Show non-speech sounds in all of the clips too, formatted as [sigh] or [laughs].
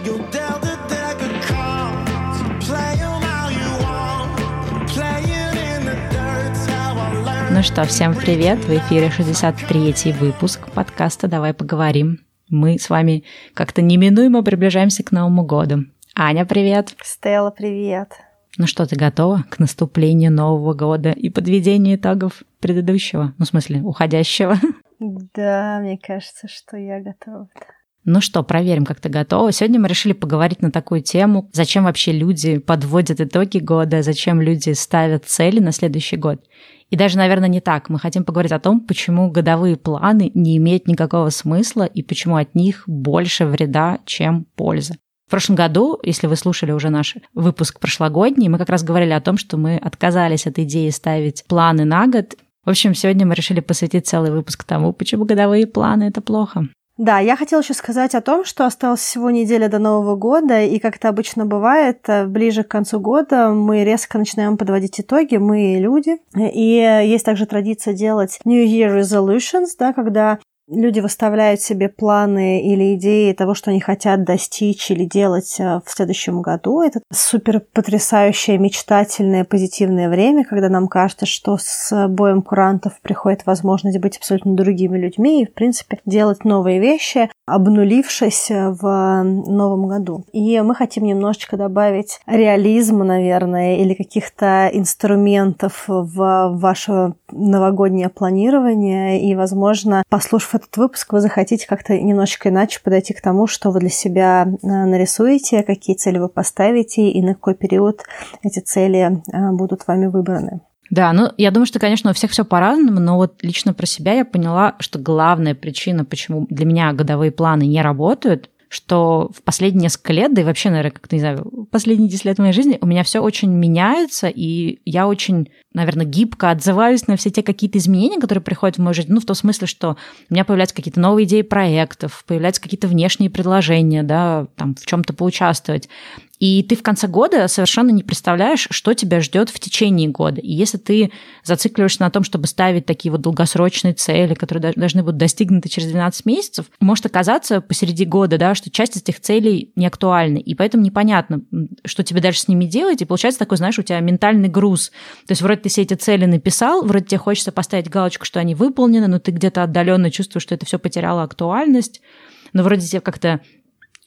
Ну что, всем привет! В эфире 63-й выпуск подкаста «Давай поговорим». Мы с вами как-то неминуемо приближаемся к Новому году. Аня, привет! Стелла, привет. Ну что, ты готова к наступлению Нового года и подведению итогов предыдущего? Ну, в смысле, уходящего? Да, мне кажется, что я готова. Ну что, проверим, как ты готова. Сегодня мы решили поговорить на такую тему, зачем вообще люди подводят итоги года, зачем люди ставят цели на следующий год. И даже, наверное, не так. Мы хотим поговорить о том, почему годовые планы не имеют никакого смысла и почему от них больше вреда, чем пользы. В прошлом году, если вы слушали уже наш выпуск прошлогодний, мы как раз говорили о том, что мы отказались от идеи ставить планы на год. В общем, сегодня мы решили посвятить целый выпуск тому, почему годовые планы – это плохо. Да, я хотела еще сказать о том, что осталась всего неделя до Нового года, и как это обычно бывает, э, ближе к концу года мы резко начинаем подводить итоги, мы люди. И есть также традиция делать New Year Resolutions, да, когда люди выставляют себе планы или идеи того, что они хотят достичь или делать э, в следующем году. Это супер потрясающее, мечтательное, позитивное время, когда нам кажется, что с боем курантов приходит возможность быть абсолютно другими людьми и, в принципе, делать новые вещи, обнулившись в новом году. И мы хотим немножечко добавить реализма, наверное, или каких-то инструментов в ваше новогоднее планирование. И, возможно, послушав этот выпуск, вы захотите как-то немножечко иначе подойти к тому, что вы для себя э, нарисуете, какие цели вы поставите и на какой период эти цели э, будут вами выбраны. Да, ну я думаю, что, конечно, у всех все по-разному, но вот лично про себя я поняла, что главная причина, почему для меня годовые планы не работают, что в последние несколько лет, да и вообще, наверное, как-то, не знаю, последние 10 лет моей жизни у меня все очень меняется, и я очень, наверное, гибко отзываюсь на все те какие-то изменения, которые приходят в мою жизнь. Ну, в том смысле, что у меня появляются какие-то новые идеи проектов, появляются какие-то внешние предложения, да, там, в чем-то поучаствовать. И ты в конце года совершенно не представляешь, что тебя ждет в течение года. И если ты зацикливаешься на том, чтобы ставить такие вот долгосрочные цели, которые должны будут достигнуты через 12 месяцев, может оказаться посреди года, да, что часть этих целей не актуальны. И поэтому непонятно, что тебе дальше с ними делать. И получается такой, знаешь, у тебя ментальный груз. То есть вроде ты все эти цели написал, вроде тебе хочется поставить галочку, что они выполнены, но ты где-то отдаленно чувствуешь, что это все потеряло актуальность но вроде тебе как-то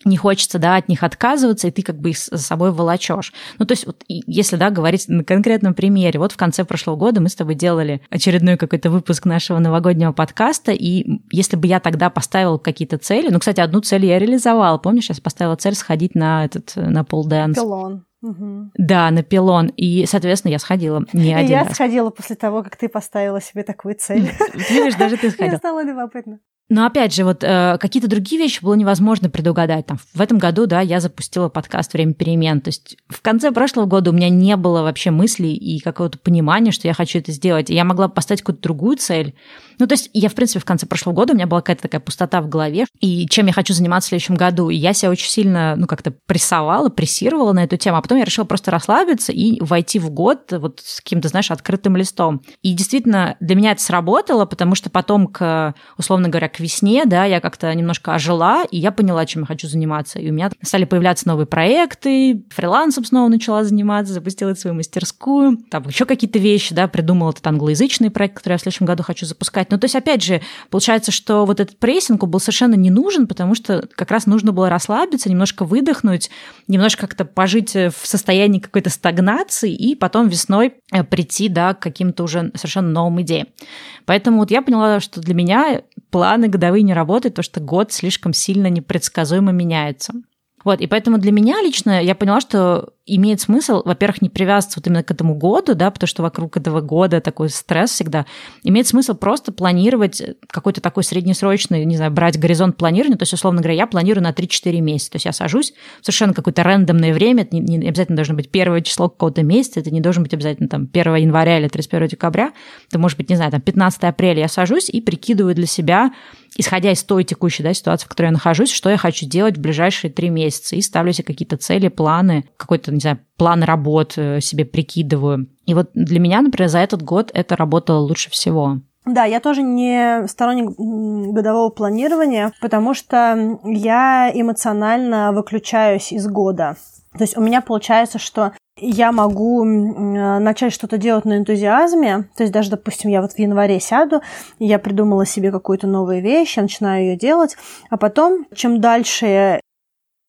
не хочется, да, от них отказываться, и ты как бы их за собой волочешь. Ну, то есть, вот, если, да, говорить на конкретном примере, вот в конце прошлого года мы с тобой делали очередной какой-то выпуск нашего новогоднего подкаста, и если бы я тогда поставила какие-то цели, ну, кстати, одну цель я реализовала, помнишь, я поставила цель сходить на этот, на полденс. Пилон. Угу. Да, на пилон. И, соответственно, я сходила не И один я раз. сходила после того, как ты поставила себе такую цель. Видишь, даже ты [laughs] Мне сходила. стало любопытно. Но опять же, вот э, какие-то другие вещи было невозможно предугадать. Там, в этом году, да, я запустила подкаст «Время перемен». То есть в конце прошлого года у меня не было вообще мыслей и какого-то понимания, что я хочу это сделать. И я могла поставить какую-то другую цель. Ну, то есть я, в принципе, в конце прошлого года у меня была какая-то такая пустота в голове, и чем я хочу заниматься в следующем году. И я себя очень сильно, ну, как-то прессовала, прессировала на эту тему, а потом я решила просто расслабиться и войти в год вот с каким-то, знаешь, открытым листом. И действительно, для меня это сработало, потому что потом, к, условно говоря, к весне, да, я как-то немножко ожила, и я поняла, чем я хочу заниматься. И у меня стали появляться новые проекты, фрилансом снова начала заниматься, запустила свою мастерскую, там еще какие-то вещи, да, придумала этот англоязычный проект, который я в следующем году хочу запускать. Ну, то есть, опять же, получается, что вот этот прессинг был совершенно не нужен, потому что как раз нужно было расслабиться, немножко выдохнуть, немножко как-то пожить в состоянии какой-то стагнации и потом весной э, прийти, да, к каким-то уже совершенно новым идеям. Поэтому вот я поняла, что для меня планы годовые не работают, потому что год слишком сильно непредсказуемо меняется. Вот, и поэтому для меня лично я поняла, что имеет смысл, во-первых, не привязываться вот именно к этому году, да, потому что вокруг этого года такой стресс всегда. Имеет смысл просто планировать какой-то такой среднесрочный, не знаю, брать горизонт планирования. То есть, условно говоря, я планирую на 3-4 месяца. То есть я сажусь в совершенно какое-то рандомное время, это не, не обязательно должно быть первое число какого-то месяца, это не должен быть обязательно там 1 января или 31 декабря. Это может быть, не знаю, там 15 апреля я сажусь и прикидываю для себя, исходя из той текущей да, ситуации, в которой я нахожусь, что я хочу делать в ближайшие три месяца. И ставлю себе какие-то цели, планы, какой-то, не знаю, план работ э, себе прикидываю. И вот для меня, например, за этот год это работало лучше всего. Да, я тоже не сторонник годового планирования, потому что я эмоционально выключаюсь из года. То есть у меня получается, что я могу начать что-то делать на энтузиазме. То есть даже, допустим, я вот в январе сяду, я придумала себе какую-то новую вещь, я начинаю ее делать, а потом, чем дальше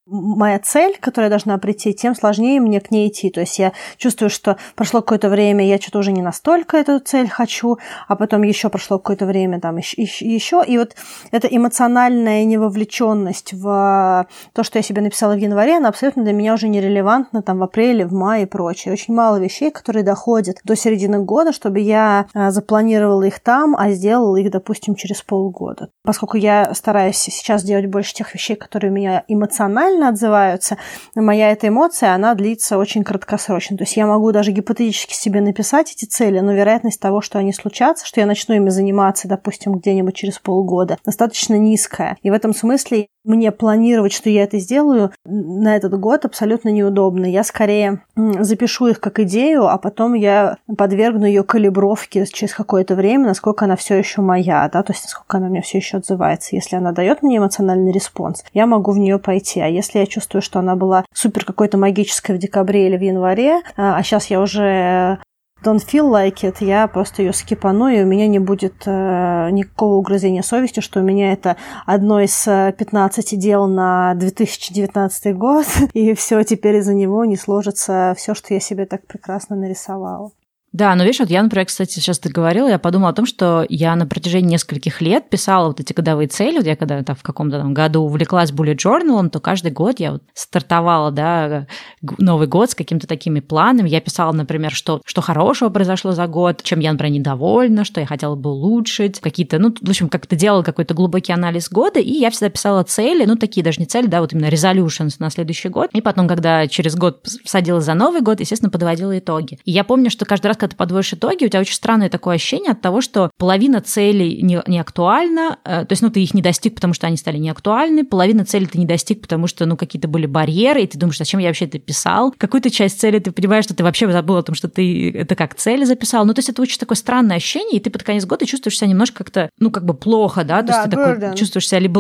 моя цель, которая должна прийти, тем сложнее мне к ней идти. То есть я чувствую, что прошло какое-то время, я что-то уже не настолько эту цель хочу, а потом еще прошло какое-то время, там еще. И вот эта эмоциональная невовлеченность в то, что я себе написала в январе, она абсолютно для меня уже нерелевантна там в апреле, в мае и прочее. Очень мало вещей, которые доходят до середины года, чтобы я а, запланировала их там, а сделала их, допустим, через полгода. Поскольку я стараюсь сейчас делать больше тех вещей, которые у меня эмоционально эмоционально отзываются, моя эта эмоция, она длится очень краткосрочно. То есть я могу даже гипотетически себе написать эти цели, но вероятность того, что они случатся, что я начну ими заниматься, допустим, где-нибудь через полгода, достаточно низкая. И в этом смысле мне планировать, что я это сделаю на этот год абсолютно неудобно. Я скорее запишу их как идею, а потом я подвергну ее калибровке через какое-то время, насколько она все еще моя, да, то есть насколько она мне все еще отзывается. Если она дает мне эмоциональный response, я могу в нее пойти. А если я чувствую, что она была супер какой-то магической в декабре или в январе, а сейчас а я уже don't feel like it, я просто ее скипану, и у меня не будет э, никакого угрызения совести, что у меня это одно из 15 э, дел на 2019 год, [laughs] и все, теперь из-за него не сложится все, что я себе так прекрасно нарисовала. Да, но видишь, вот я, например, кстати, сейчас ты говорила, я подумала о том, что я на протяжении нескольких лет писала вот эти годовые цели. Вот я когда там, в каком-то там году увлеклась bullet journal, то каждый год я вот стартовала, да, Новый год с какими-то такими планами. Я писала, например, что, что хорошего произошло за год, чем я, например, недовольна, что я хотела бы улучшить, какие-то, ну, в общем, как-то делала какой-то глубокий анализ года, и я всегда писала цели, ну, такие даже не цели, да, вот именно resolutions на следующий год. И потом, когда через год садилась за Новый год, естественно, подводила итоги. И я помню, что каждый раз, когда ты подводишь итоги, у тебя очень странное такое ощущение от того, что половина целей не, не актуальна, э, то есть, ну, ты их не достиг, потому что они стали неактуальны, половина целей ты не достиг, потому что, ну, какие-то были барьеры, и ты думаешь, зачем я вообще это писал. Какую-то часть цели ты понимаешь, что ты вообще забыл о том, что ты это как цель записал. Ну, то есть, это очень такое странное ощущение, и ты под конец года чувствуешь себя немножко как-то, ну, как бы плохо, да, то да, есть ты такой чувствуешь себя либо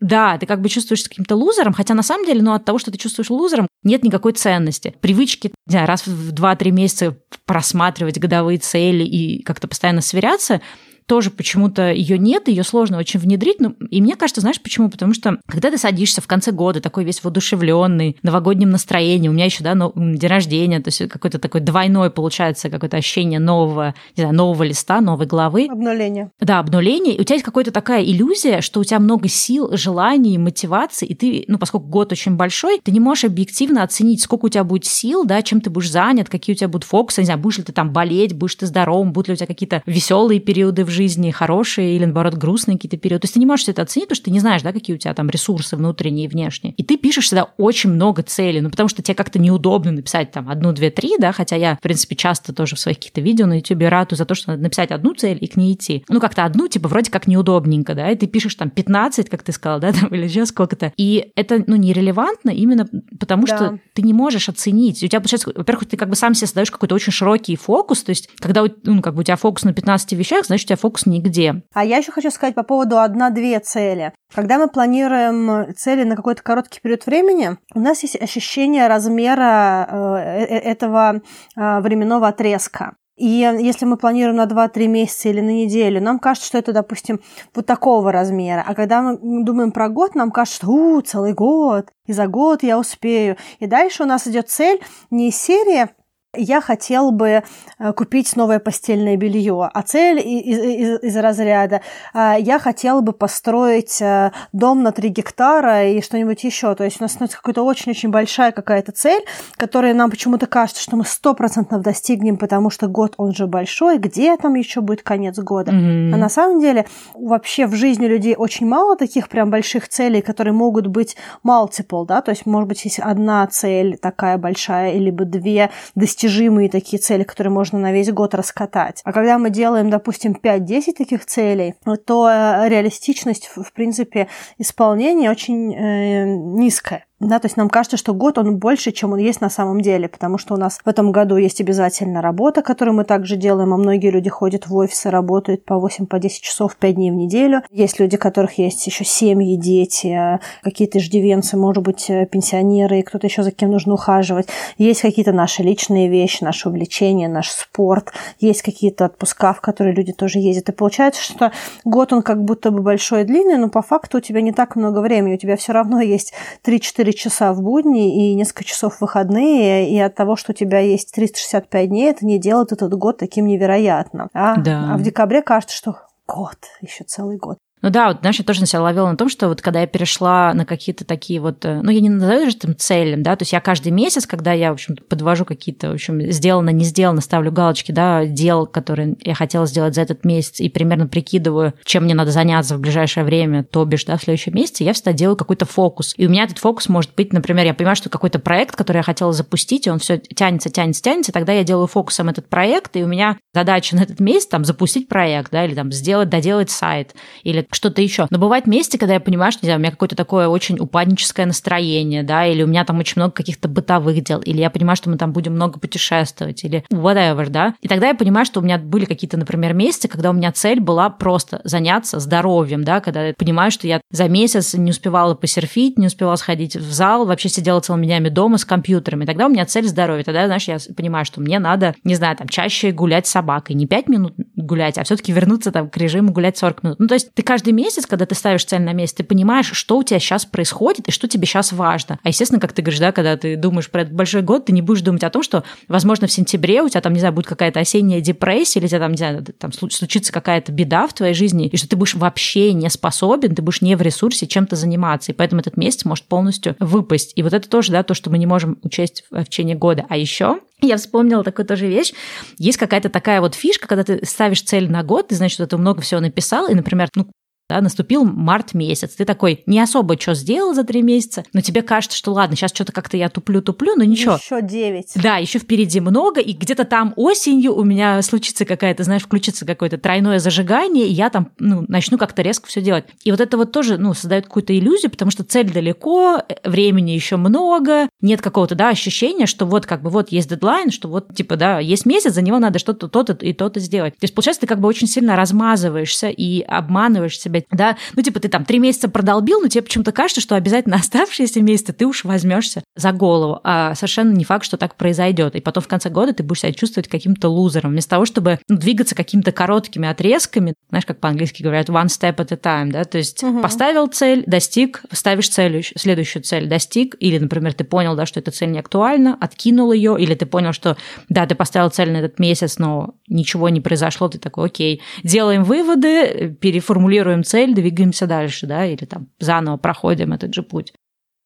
да, ты как бы чувствуешь каким-то лузером, хотя на самом деле, ну, от того, что ты чувствуешь лузером, нет никакой ценности. Привычки, не знаю, раз в 2-3 месяца просматривать годовые цели и как-то постоянно сверяться, тоже почему-то ее нет, ее сложно очень внедрить. Ну, и мне кажется, знаешь почему? Потому что когда ты садишься в конце года, такой весь воодушевленный, новогодним настроением, у меня еще, да, но, день рождения, то есть какой-то такой двойной получается какое-то ощущение нового, не знаю, нового листа, новой главы. Обнуление. Да, обнуление. И у тебя есть какая-то такая иллюзия, что у тебя много сил, желаний, мотивации, и ты, ну, поскольку год очень большой, ты не можешь объективно оценить, сколько у тебя будет сил, да, чем ты будешь занят, какие у тебя будут фокусы, не знаю, будешь ли ты там болеть, будешь ты здоровым, будут ли у тебя какие-то веселые периоды в жизни, хорошие или, наоборот, грустные какие-то периоды. То есть ты не можешь это оценить, потому что ты не знаешь, да, какие у тебя там ресурсы внутренние и внешние. И ты пишешь всегда очень много целей, ну, потому что тебе как-то неудобно написать там одну, две, три, да, хотя я, в принципе, часто тоже в своих каких-то видео на YouTube рату за то, что надо написать одну цель и к ней идти. Ну, как-то одну, типа, вроде как неудобненько, да, и ты пишешь там 15, как ты сказала, да, [laughs] там, или еще сколько-то. И это, ну, нерелевантно именно потому, да. что ты не можешь оценить. У тебя, получается, во-первых, ты как бы сам себе создаешь какой-то очень широкий фокус, то есть, когда, ну, как бы у тебя фокус на 15 вещах, значит, у тебя фокус нигде. А я еще хочу сказать по поводу одна-две цели. Когда мы планируем цели на какой-то короткий период времени, у нас есть ощущение размера э, э, этого э, временного отрезка. И если мы планируем на 2-3 месяца или на неделю, нам кажется, что это, допустим, вот такого размера. А когда мы думаем про год, нам кажется, что у, целый год, и за год я успею. И дальше у нас идет цель не из серии я хотел бы э, купить новое постельное белье, а цель из, из, из разряда а, я хотела бы построить э, дом на 3 гектара и что-нибудь еще. То есть у нас становится какая-то очень-очень большая какая-то цель, которая нам почему-то кажется, что мы сто процентов достигнем, потому что год он же большой, где там еще будет конец года. Mm-hmm. А на самом деле вообще в жизни людей очень мало таких прям больших целей, которые могут быть multiple, да, то есть может быть есть одна цель такая большая, либо две достижения достижимые такие цели, которые можно на весь год раскатать. А когда мы делаем, допустим, 5-10 таких целей, то э, реалистичность, в принципе, исполнения очень э, низкая. Да, то есть нам кажется, что год он больше, чем он есть на самом деле, потому что у нас в этом году есть обязательно работа, которую мы также делаем, а многие люди ходят в офисы, работают по 8-10 по часов 5 дней в неделю. Есть люди, у которых есть еще семьи, дети, какие-то иждивенцы, может быть, э, пенсионеры, кто-то еще за кем нужно ухаживать. Есть какие-то наши личные вещи, наши увлечения, наш спорт, есть какие-то отпуска, в которые люди тоже ездят. И получается, что год он как будто бы большой и длинный, но по факту у тебя не так много времени, у тебя все равно есть 3-4 4 часа в будни и несколько часов в выходные, и от того, что у тебя есть 365 дней, это не делает этот год таким невероятным. А, да. а в декабре кажется, что год, еще целый год. Ну да, вот, знаешь, я тоже на себя ловила на том, что вот когда я перешла на какие-то такие вот, э, ну я не назову даже там целям, да, то есть я каждый месяц, когда я, в общем подвожу какие-то, в общем, сделано, не сделано, ставлю галочки, да, дел, которые я хотела сделать за этот месяц, и примерно прикидываю, чем мне надо заняться в ближайшее время, то бишь, да, в следующем месяце, я всегда делаю какой-то фокус. И у меня этот фокус может быть, например, я понимаю, что какой-то проект, который я хотела запустить, и он все тянется, тянется, тянется, тогда я делаю фокусом этот проект, и у меня задача на этот месяц там запустить проект, да, или там сделать, доделать сайт, или что-то еще. Но бывает месте, когда я понимаю, что, не знаю, у меня какое-то такое очень упадническое настроение, да, или у меня там очень много каких-то бытовых дел, или я понимаю, что мы там будем много путешествовать, или whatever, да. И тогда я понимаю, что у меня были какие-то, например, месяцы, когда у меня цель была просто заняться здоровьем, да, когда я понимаю, что я за месяц не успевала посерфить, не успевала сходить в зал, вообще сидела целыми днями дома с компьютерами. Тогда у меня цель здоровья. Тогда, знаешь, я понимаю, что мне надо, не знаю, там, чаще гулять с собакой. Не 5 минут гулять, а все-таки вернуться там к режиму гулять 40 минут. Ну, то есть ты каждый месяц, когда ты ставишь цель на месяц, ты понимаешь, что у тебя сейчас происходит и что тебе сейчас важно. А, естественно, как ты говоришь, да, когда ты думаешь про этот большой год, ты не будешь думать о том, что, возможно, в сентябре у тебя там, не знаю, будет какая-то осенняя депрессия, или у тебя там, не знаю, там случится какая-то беда в твоей жизни, и что ты будешь вообще не способен, ты будешь не в ресурсе чем-то заниматься, и поэтому этот месяц может полностью выпасть. И вот это тоже, да, то, что мы не можем учесть в течение года. А еще я вспомнила такую тоже вещь. Есть какая-то такая вот фишка, когда ты ставишь цель на год, ты, значит, ты много всего написал, и, например, ну, да, наступил март месяц, ты такой не особо что сделал за три месяца, но тебе кажется, что ладно, сейчас что-то как-то я туплю-туплю, но ничего. Еще девять. Да, еще впереди много, и где-то там осенью у меня случится какая-то, знаешь, включится какое-то тройное зажигание, и я там, ну, начну как-то резко все делать. И вот это вот тоже, ну, создает какую-то иллюзию, потому что цель далеко, времени еще много, нет какого-то, да, ощущения, что вот как бы вот есть дедлайн, что вот, типа, да, есть месяц, за него надо что-то то-то и то-то сделать. То есть, получается, ты как бы очень сильно размазываешься и обманываешь себя себя, да, ну, типа, ты там три месяца продолбил, но тебе почему-то кажется, что обязательно [laughs] оставшиеся месяцы ты уж возьмешься за голову, а совершенно не факт, что так произойдет. И потом в конце года ты будешь себя чувствовать каким-то лузером, вместо того, чтобы ну, двигаться какими-то короткими отрезками, знаешь, как по-английски говорят, one step at a time, да, то есть угу. поставил цель, достиг, ставишь цель, следующую цель, достиг, или, например, ты понял, да, что эта цель не актуальна, откинул ее, или ты понял, что, да, ты поставил цель на этот месяц, но ничего не произошло, ты такой, окей, делаем выводы, переформулируем цель, двигаемся дальше, да, или там заново проходим этот же путь.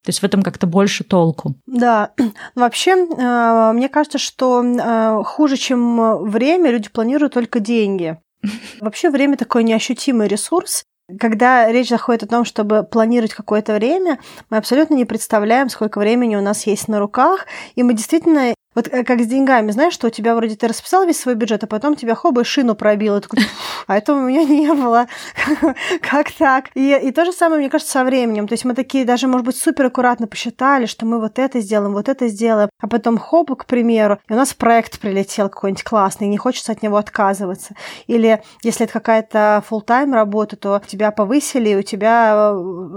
То есть в этом как-то больше толку. Да. [clears throat] Вообще, э, мне кажется, что э, хуже, чем время, люди планируют только деньги. [laughs] Вообще время такой неощутимый ресурс. Когда речь заходит о том, чтобы планировать какое-то время, мы абсолютно не представляем, сколько времени у нас есть на руках, и мы действительно вот э, как с деньгами, знаешь, что у тебя вроде ты расписал весь свой бюджет, а потом тебя хоба и шину пробил. И такой, а этого у меня не было. [laughs] как так? И, и то же самое, мне кажется, со временем. То есть мы такие даже, может быть, супер аккуратно посчитали, что мы вот это сделаем, вот это сделаем. А потом хоп, к примеру, и у нас проект прилетел какой-нибудь классный, и не хочется от него отказываться. Или если это какая-то full-time работа, то тебя повысили, и у тебя э,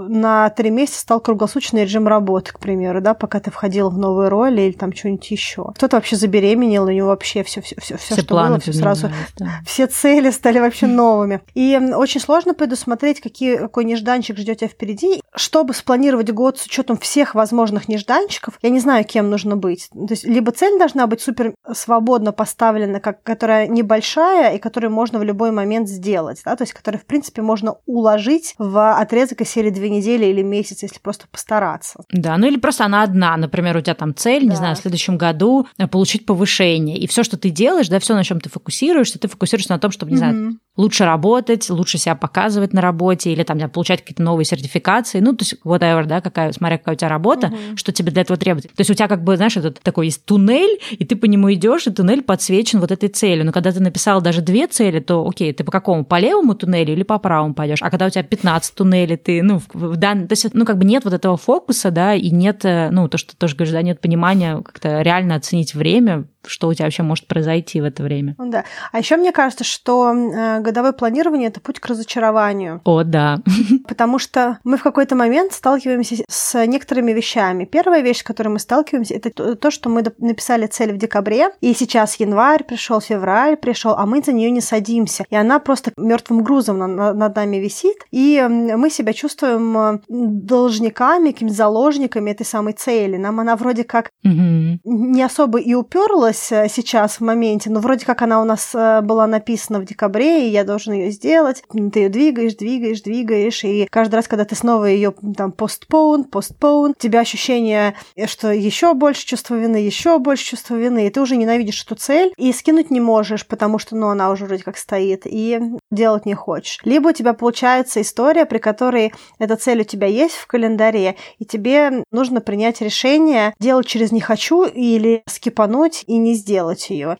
на три месяца стал круглосуточный режим работы, к примеру, да, пока ты входила в новые роли или там что-нибудь еще. Кто-то вообще забеременел, у него вообще все, все, все, все, что было, все сразу, да. все цели стали вообще новыми. И очень сложно предусмотреть, какие, какой нежданчик ждет тебя впереди. Чтобы спланировать год с учетом всех возможных нежданчиков, я не знаю, кем нужно быть. То есть либо цель должна быть супер свободно поставлена, как, которая небольшая и которую можно в любой момент сделать, да, то есть которую, в принципе, можно уложить в отрезок из серии две недели или месяц, если просто постараться. Да, ну или просто она одна, например, у тебя там цель, да. не знаю, в следующем году Э, получить повышение. И все, что ты делаешь, да, все, на чем ты фокусируешься, ты фокусируешься на том, чтобы, не mm-hmm. знаю, лучше работать, лучше себя показывать на работе или там получать какие-то новые сертификации, ну, то есть whatever, да, какая, смотря какая у тебя работа, угу. что тебе для этого требуется. То есть у тебя как бы, знаешь, этот такой есть туннель, и ты по нему идешь, и туннель подсвечен вот этой целью. Но когда ты написал даже две цели, то окей, ты по какому? По левому туннелю или по правому пойдешь? А когда у тебя 15 туннелей, ты, ну, в дан... то есть, ну, как бы нет вот этого фокуса, да, и нет, э, ну, то, что ты тоже говоришь, да, нет понимания как-то реально оценить время, что у тебя вообще может произойти в это время. Ну да. А еще мне кажется, что э, годовое планирование это путь к разочарованию. О, да. [laughs] Потому что мы в какой-то момент сталкиваемся с некоторыми вещами. Первая вещь, с которой мы сталкиваемся, это то, что мы написали цель в декабре, и сейчас январь пришел, февраль пришел, а мы за нее не садимся. И она просто мертвым грузом над нами висит, и мы себя чувствуем э, должниками, какими-то заложниками этой самой цели. Нам она вроде как угу. не особо и уперлась, случилось э, сейчас в моменте, но вроде как она у нас э, была написана в декабре, и я должен ее сделать. Ты ее двигаешь, двигаешь, двигаешь, и каждый раз, когда ты снова ее там постпоун, постпоун, у тебя ощущение, что еще больше чувства вины, еще больше чувства вины, и ты уже ненавидишь эту цель, и скинуть не можешь, потому что, ну, она уже вроде как стоит, и делать не хочешь. Либо у тебя получается история, при которой эта цель у тебя есть в календаре, и тебе нужно принять решение делать через «не хочу» или скипануть и не сделать ее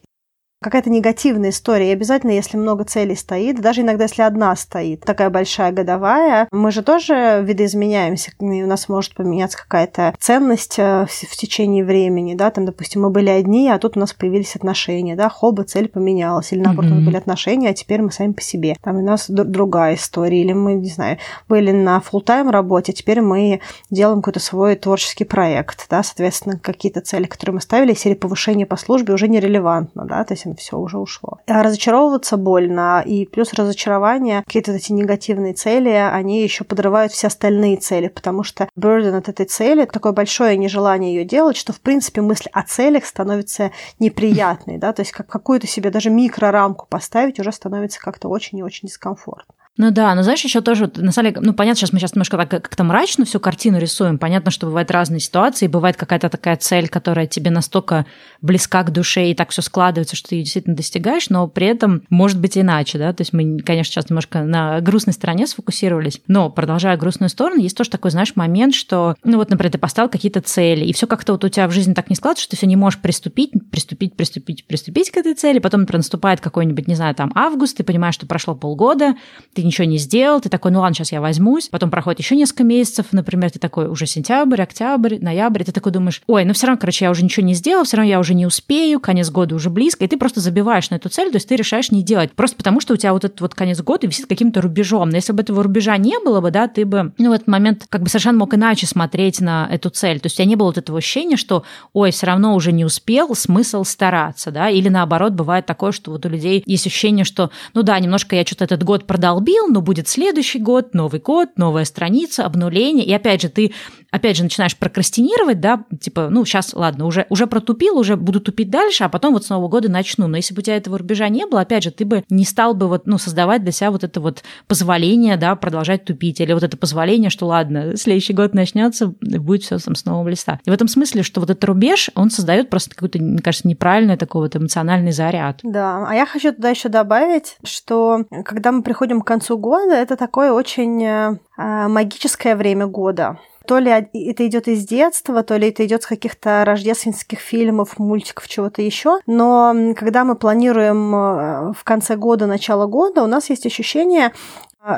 какая-то негативная история. И обязательно, если много целей стоит, даже иногда, если одна стоит, такая большая годовая, мы же тоже видоизменяемся, и у нас может поменяться какая-то ценность э, в течение времени, да, там, допустим, мы были одни, а тут у нас появились отношения, да, хоба, цель поменялась, или наоборот, mm-hmm. у нас были отношения, а теперь мы сами по себе. Там у нас другая история, или мы, не знаю, были на full тайм работе, а теперь мы делаем какой-то свой творческий проект, да, соответственно, какие-то цели, которые мы ставили, серии повышения по службе уже нерелевантно, да, то есть все уже ушло. А разочаровываться больно, и плюс разочарование, какие-то эти негативные цели, они еще подрывают все остальные цели, потому что burden от этой цели, такое большое нежелание ее делать, что, в принципе, мысль о целях становится неприятной, да, то есть как какую-то себе даже микрорамку поставить уже становится как-то очень и очень дискомфортно. Ну да, но знаешь, еще тоже, на самом деле, ну понятно, сейчас мы сейчас немножко так как-то мрачно всю картину рисуем. Понятно, что бывают разные ситуации, бывает какая-то такая цель, которая тебе настолько близка к душе, и так все складывается, что ты ее действительно достигаешь, но при этом может быть иначе, да. То есть мы, конечно, сейчас немножко на грустной стороне сфокусировались, но продолжая грустную сторону, есть тоже такой, знаешь, момент, что, ну вот, например, ты поставил какие-то цели, и все как-то вот у тебя в жизни так не складывается, что ты все не можешь приступить, приступить, приступить, приступить к этой цели, потом, например, наступает какой-нибудь, не знаю, там август, ты понимаешь, что прошло полгода, ты ничего не сделал, ты такой, ну ладно, сейчас я возьмусь, потом проходит еще несколько месяцев, например, ты такой уже сентябрь, октябрь, ноябрь, ты такой думаешь, ой, ну все равно, короче, я уже ничего не сделал, все равно я уже не успею, конец года уже близко, и ты просто забиваешь на эту цель, то есть ты решаешь не делать, просто потому что у тебя вот этот вот конец года висит каким-то рубежом, но если бы этого рубежа не было бы, да, ты бы, ну, в этот момент как бы совершенно мог иначе смотреть на эту цель, то есть у тебя не было вот этого ощущения, что, ой, все равно уже не успел, смысл стараться, да, или наоборот, бывает такое, что вот у людей есть ощущение, что, ну да, немножко я что-то этот год продолбил, но будет следующий год, Новый год, новая страница, обнуление. И опять же, ты опять же начинаешь прокрастинировать, да, типа, ну, сейчас, ладно, уже, уже протупил, уже буду тупить дальше, а потом вот с Нового года начну. Но если бы у тебя этого рубежа не было, опять же, ты бы не стал бы вот, ну, создавать для себя вот это вот позволение, да, продолжать тупить, или вот это позволение, что ладно, следующий год начнется, будет все там с нового листа. И в этом смысле, что вот этот рубеж, он создает просто какой-то, мне кажется, неправильный такой вот эмоциональный заряд. Да, а я хочу туда еще добавить, что когда мы приходим к концу года, это такое очень э, магическое время года. То ли это идет из детства, то ли это идет с каких-то рождественских фильмов, мультиков, чего-то еще. Но когда мы планируем э, в конце года, начало года, у нас есть ощущение,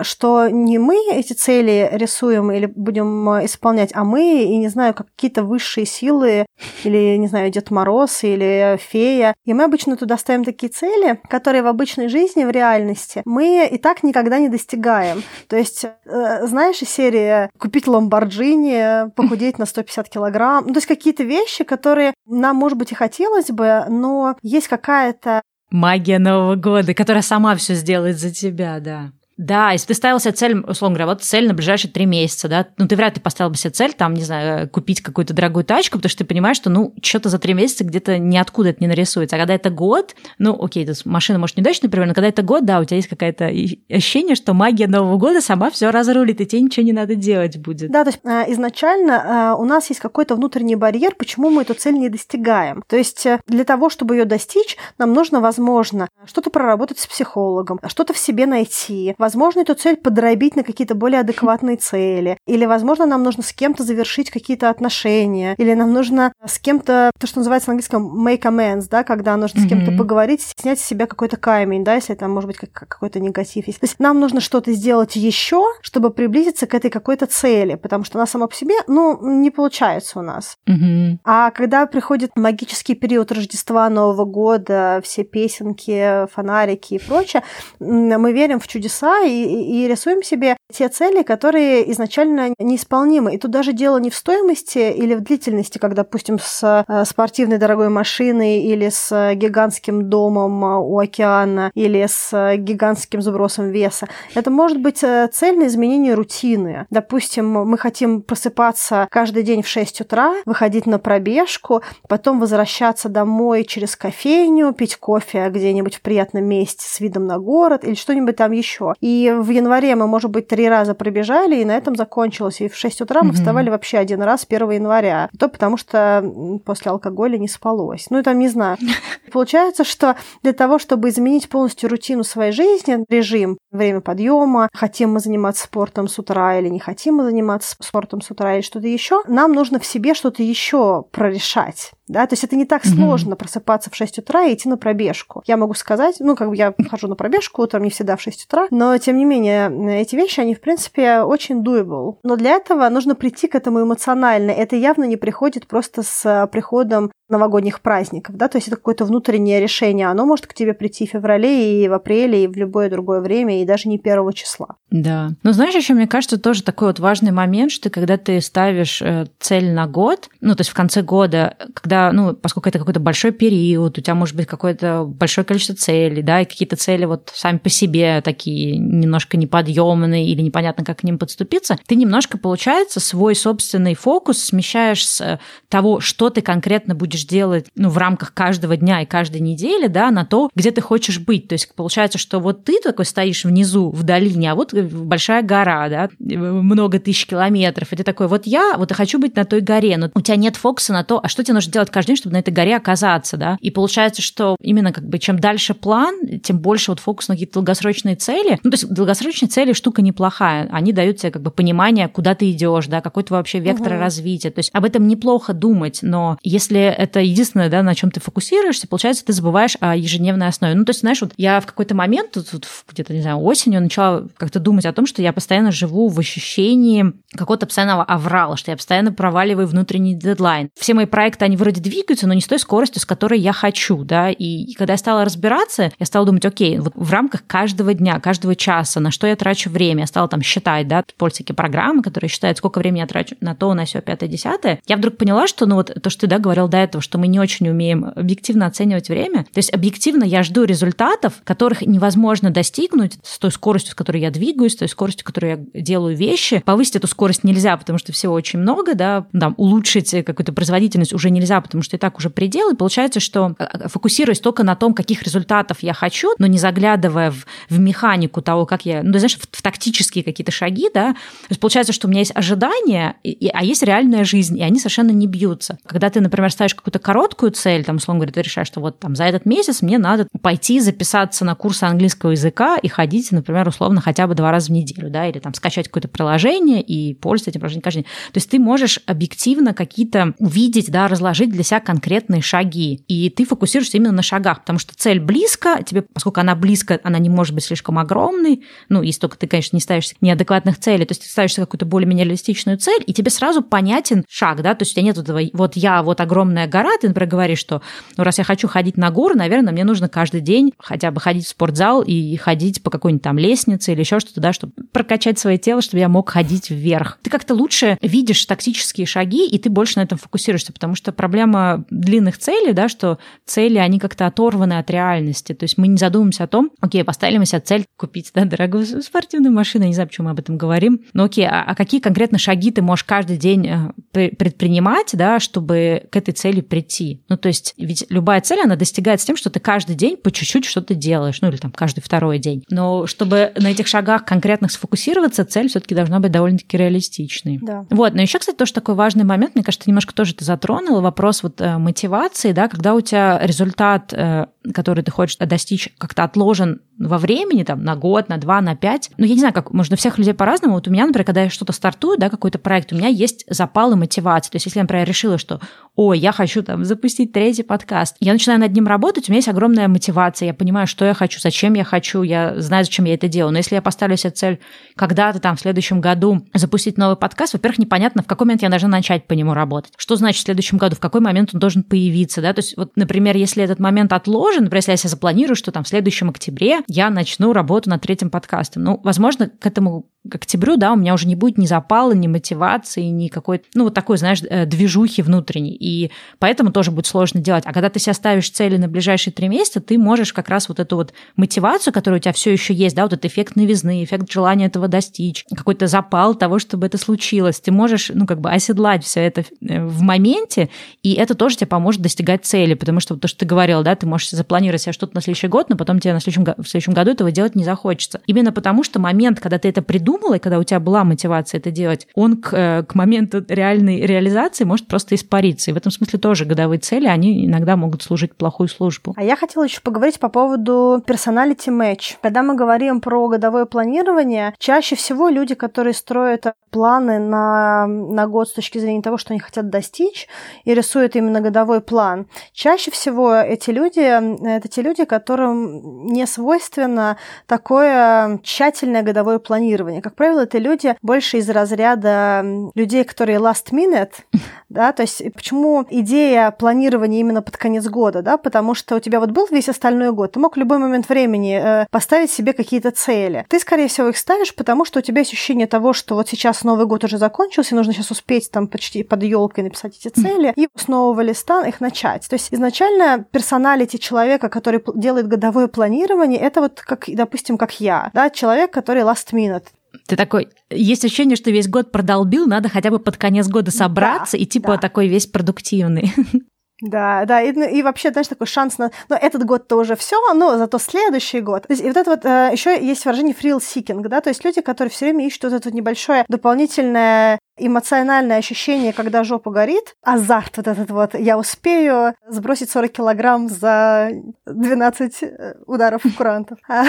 что не мы эти цели рисуем или будем а, исполнять, а мы, и не знаю, какие-то высшие силы, или, не знаю, Дед Мороз, или фея. И мы обычно туда ставим такие цели, которые в обычной жизни, в реальности, мы и так никогда не достигаем. То есть, э, знаешь, из серии купить ламборджини, похудеть на 150 килограмм, ну, то есть какие-то вещи, которые нам, может быть, и хотелось бы, но есть какая-то Магия Нового года, которая сама все сделает за тебя, да. Да, если ты ставил себе цель, условно говоря, вот цель на ближайшие три месяца, да, ну ты вряд ли поставил бы себе цель, там, не знаю, купить какую-то дорогую тачку, потому что ты понимаешь, что, ну, что-то за три месяца где-то ниоткуда это не нарисуется. А когда это год, ну, окей, то машина может неудачно, например, но когда это год, да, у тебя есть какое-то ощущение, что магия Нового года сама все разрулит, и тебе ничего не надо делать будет. Да, то есть э, изначально э, у нас есть какой-то внутренний барьер, почему мы эту цель не достигаем. То есть э, для того, чтобы ее достичь, нам нужно, возможно, что-то проработать с психологом, что-то в себе найти, возможно, эту цель подробить на какие-то более адекватные [laughs] цели, или, возможно, нам нужно с кем-то завершить какие-то отношения, или нам нужно с кем-то, то, что называется на английском make amends, да, когда нужно mm-hmm. с кем-то поговорить, снять с себя какой-то камень, да, если там, может быть, как, какой-то негатив есть. То есть нам нужно что-то сделать еще, чтобы приблизиться к этой какой-то цели, потому что она сама по себе, ну, не получается у нас. Mm-hmm. А когда приходит магический период Рождества, Нового года, все песенки, фонарики и прочее, мы верим в чудеса и, и рисуем себе те цели, которые изначально неисполнимы. И тут даже дело не в стоимости или в длительности, как, допустим, с э, спортивной дорогой машиной или с гигантским домом э, у океана или с гигантским забросом веса. Это может быть э, цель на изменение рутины. Допустим, мы хотим просыпаться каждый день в 6 утра, выходить на пробежку, потом возвращаться домой через кофейню, пить кофе где-нибудь в приятном месте с видом на город или что-нибудь там еще. В январе мы, может быть, три раза пробежали, и на этом закончилось. И в 6 утра мы вставали вообще один раз 1 января. И то потому, что после алкоголя не спалось. Ну, и там, не знаю. [laughs] Получается, что для того, чтобы изменить полностью рутину своей жизни, режим, время подъема, хотим мы заниматься спортом с утра или не хотим мы заниматься спортом с утра или что-то еще, нам нужно в себе что-то еще прорешать. Да, то есть это не так mm-hmm. сложно просыпаться в 6 утра и идти на пробежку. Я могу сказать, ну, как бы я хожу на пробежку утром не всегда в 6 утра, но тем не менее эти вещи, они, в принципе, очень doable. Но для этого нужно прийти к этому эмоционально. Это явно не приходит просто с приходом новогодних праздников, да, то есть это какое-то внутреннее решение, оно может к тебе прийти в феврале и в апреле и в любое другое время, и даже не первого числа. Да. Но знаешь, еще мне кажется, тоже такой вот важный момент, что когда ты ставишь э, цель на год, ну, то есть в конце года, когда ну, поскольку это какой-то большой период, у тебя может быть какое-то большое количество целей, да, и какие-то цели вот сами по себе такие немножко неподъемные или непонятно, как к ним подступиться, ты немножко, получается, свой собственный фокус смещаешь с того, что ты конкретно будешь делать, ну, в рамках каждого дня и каждой недели, да, на то, где ты хочешь быть. То есть получается, что вот ты такой стоишь внизу, в долине, а вот большая гора, да, много тысяч километров, и ты такой, вот я, вот я хочу быть на той горе, но у тебя нет фокуса на то, а что тебе нужно делать делать каждый день, чтобы на этой горе оказаться, да. И получается, что именно как бы чем дальше план, тем больше вот фокус на какие-то долгосрочные цели. Ну, то есть долгосрочные цели штука неплохая. Они дают тебе как бы понимание, куда ты идешь, да, какой твой вообще вектор угу. развития. То есть об этом неплохо думать, но если это единственное, да, на чем ты фокусируешься, получается, ты забываешь о ежедневной основе. Ну, то есть, знаешь, вот я в какой-то момент, тут, где-то, не знаю, осенью начала как-то думать о том, что я постоянно живу в ощущении какого-то постоянного аврала, что я постоянно проваливаю внутренний дедлайн. Все мои проекты, они вроде двигаются, но не с той скоростью, с которой я хочу, да, и когда я стала разбираться, я стала думать, окей, вот в рамках каждого дня, каждого часа, на что я трачу время, я стала там считать, да, всякие программы, которые считают, сколько времени я трачу на то, на все, пятое, десятое, я вдруг поняла, что, ну вот то, что ты, да, говорил до этого, что мы не очень умеем объективно оценивать время, то есть объективно я жду результатов, которых невозможно достигнуть с той скоростью, с которой я двигаюсь, с той скоростью, с которой я делаю вещи. Повысить эту скорость нельзя, потому что всего очень много, да, там, улучшить какую-то производительность уже нельзя, потому что и так уже предел, и получается, что э, э, фокусируясь только на том, каких результатов я хочу, но не заглядывая в, в механику того, как я, ну, знаешь, в, в тактические какие-то шаги, да, то есть получается, что у меня есть ожидания, и, и, а есть реальная жизнь, и они совершенно не бьются. Когда ты, например, ставишь какую-то короткую цель, там, условно говоря, ты решаешь, что вот там за этот месяц мне надо пойти записаться на курсы английского языка и ходить, например, условно хотя бы два раза в неделю, да, или там скачать какое-то приложение и пользоваться этим приложением каждый день. То есть ты можешь объективно какие-то увидеть, да, разложить для себя конкретные шаги. И ты фокусируешься именно на шагах, потому что цель близко, тебе, поскольку она близко, она не может быть слишком огромной, ну, если только ты, конечно, не ставишься неадекватных целей, то есть ты ставишься какую-то более-менее реалистичную цель, и тебе сразу понятен шаг, да, то есть у тебя нет этого, вот я, вот огромная гора, ты, например, говоришь, что ну, раз я хочу ходить на гору, наверное, мне нужно каждый день хотя бы ходить в спортзал и ходить по какой-нибудь там лестнице или еще что-то, да, чтобы прокачать свое тело, чтобы я мог ходить вверх. Ты как-то лучше видишь тактические шаги, и ты больше на этом фокусируешься, потому что проблема длинных целей, да, что цели, они как-то оторваны от реальности. То есть мы не задумываемся о том, окей, поставили мы себе цель купить, да, дорогую спортивную машину, не знаю, почему мы об этом говорим, но окей, а, а какие конкретно шаги ты можешь каждый день э, предпринимать, да, чтобы к этой цели прийти? Ну, то есть ведь любая цель, она достигается тем, что ты каждый день по чуть-чуть что-то делаешь, ну, или там каждый второй день. Но чтобы на этих шагах конкретных сфокусироваться, цель все таки должна быть довольно-таки реалистичной. Да. Вот, но еще, кстати, тоже такой важный момент, мне кажется, немножко тоже ты затронула вопрос вот э, мотивации, да, когда у тебя результат, э, который ты хочешь достичь, как-то отложен во времени, там, на год, на два, на пять. Ну, я не знаю, как, может, у всех людей по-разному. Вот у меня, например, когда я что-то стартую, да, какой-то проект, у меня есть запал и мотивация. То есть, если я, например, решила, что, ой, я хочу там запустить третий подкаст, я начинаю над ним работать, у меня есть огромная мотивация, я понимаю, что я хочу, зачем я хочу, я знаю, зачем я это делаю. Но если я поставлю себе цель когда-то там в следующем году запустить новый подкаст, во-первых, непонятно, в какой момент я должна начать по нему работать. Что значит в следующем году, в какой момент он должен появиться, да? То есть, вот, например, если этот момент отложен, например, если я себе запланирую, что там в следующем октябре я начну работу над третьим подкастом. Ну, возможно, к этому к октябрю, да, у меня уже не будет ни запала, ни мотивации, ни какой-то, ну, вот такой, знаешь, э, движухи внутренней. И поэтому тоже будет сложно делать. А когда ты себе ставишь цели на ближайшие три месяца, ты можешь как раз вот эту вот мотивацию, которая у тебя все еще есть, да, вот этот эффект новизны, эффект желания этого достичь, какой-то запал того, чтобы это случилось. Ты можешь, ну, как бы оседлать все это э, в моменте, и это тоже тебе поможет достигать цели, потому что то, что ты говорил, да, ты можешь запланировать себе что-то на следующий год, но потом тебе на следующем, в следующем году этого делать не захочется. Именно потому, что момент, когда ты это придумала, и когда у тебя была мотивация это делать, он к, э, к моменту реальной реализации может просто испариться. И в этом смысле тоже годовые цели, они иногда могут служить плохую службу. А я хотела еще поговорить по поводу personality match. Когда мы говорим про годовое планирование, чаще всего люди, которые строят планы на, на год с точки зрения того, что они хотят достичь, и рисуют именно годовой план, чаще всего эти люди, это те люди, которым не свойственно такое тщательное годовое планирование. Как правило, это люди больше из разряда людей, которые last minute, [laughs] да, то есть почему идея планирования именно под конец года, да, потому что у тебя вот был весь остальной год, ты мог в любой момент времени э, поставить себе какие-то цели. Ты, скорее всего, их ставишь, потому что у тебя есть ощущение того, что вот сейчас Новый год уже закончился, нужно сейчас успеть там почти под елкой написать эти цели, и с нового листа их начать. То есть изначально персоналити человека, который делает годовое планирование, это вот как, допустим, как я, да, человек, который last minute. Ты такой, есть ощущение, что весь год продолбил, надо хотя бы под конец года собраться да, и типа да. такой весь продуктивный. [laughs] Да, да, и, ну, и вообще, знаешь, такой шанс на... Ну, этот год-то уже все, но зато следующий год. То есть, и вот это вот э, еще есть выражение thrill seeking, да, то есть люди, которые все время ищут вот это вот небольшое дополнительное эмоциональное ощущение, когда жопа горит, азарт вот этот вот, я успею сбросить 40 килограмм за 12 э, ударов курантов. [laughs] А,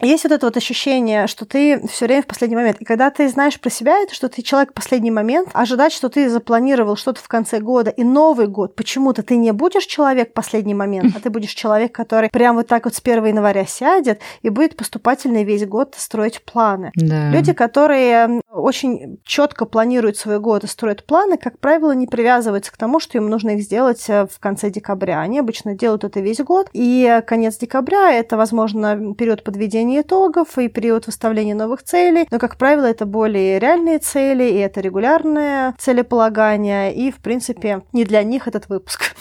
есть вот это вот ощущение, что ты все время в последний момент. И когда ты знаешь про себя, это что ты человек в последний момент, ожидать, что ты запланировал что-то в конце года, и Новый год, почему-то ты не будешь человек в последний момент, а ты будешь человек, который прям вот так вот с 1 января сядет и будет поступательный весь год строить планы. Да. Люди, которые очень четко планируют свой год и строят планы, как правило, не привязываются к тому, что им нужно их сделать э, в конце декабря. Они обычно делают это весь год. И конец декабря – это, возможно, период подведения итогов и период выставления новых целей. Но, как правило, это более реальные цели, и это регулярное целеполагание. И, в принципе, не для них этот выпуск.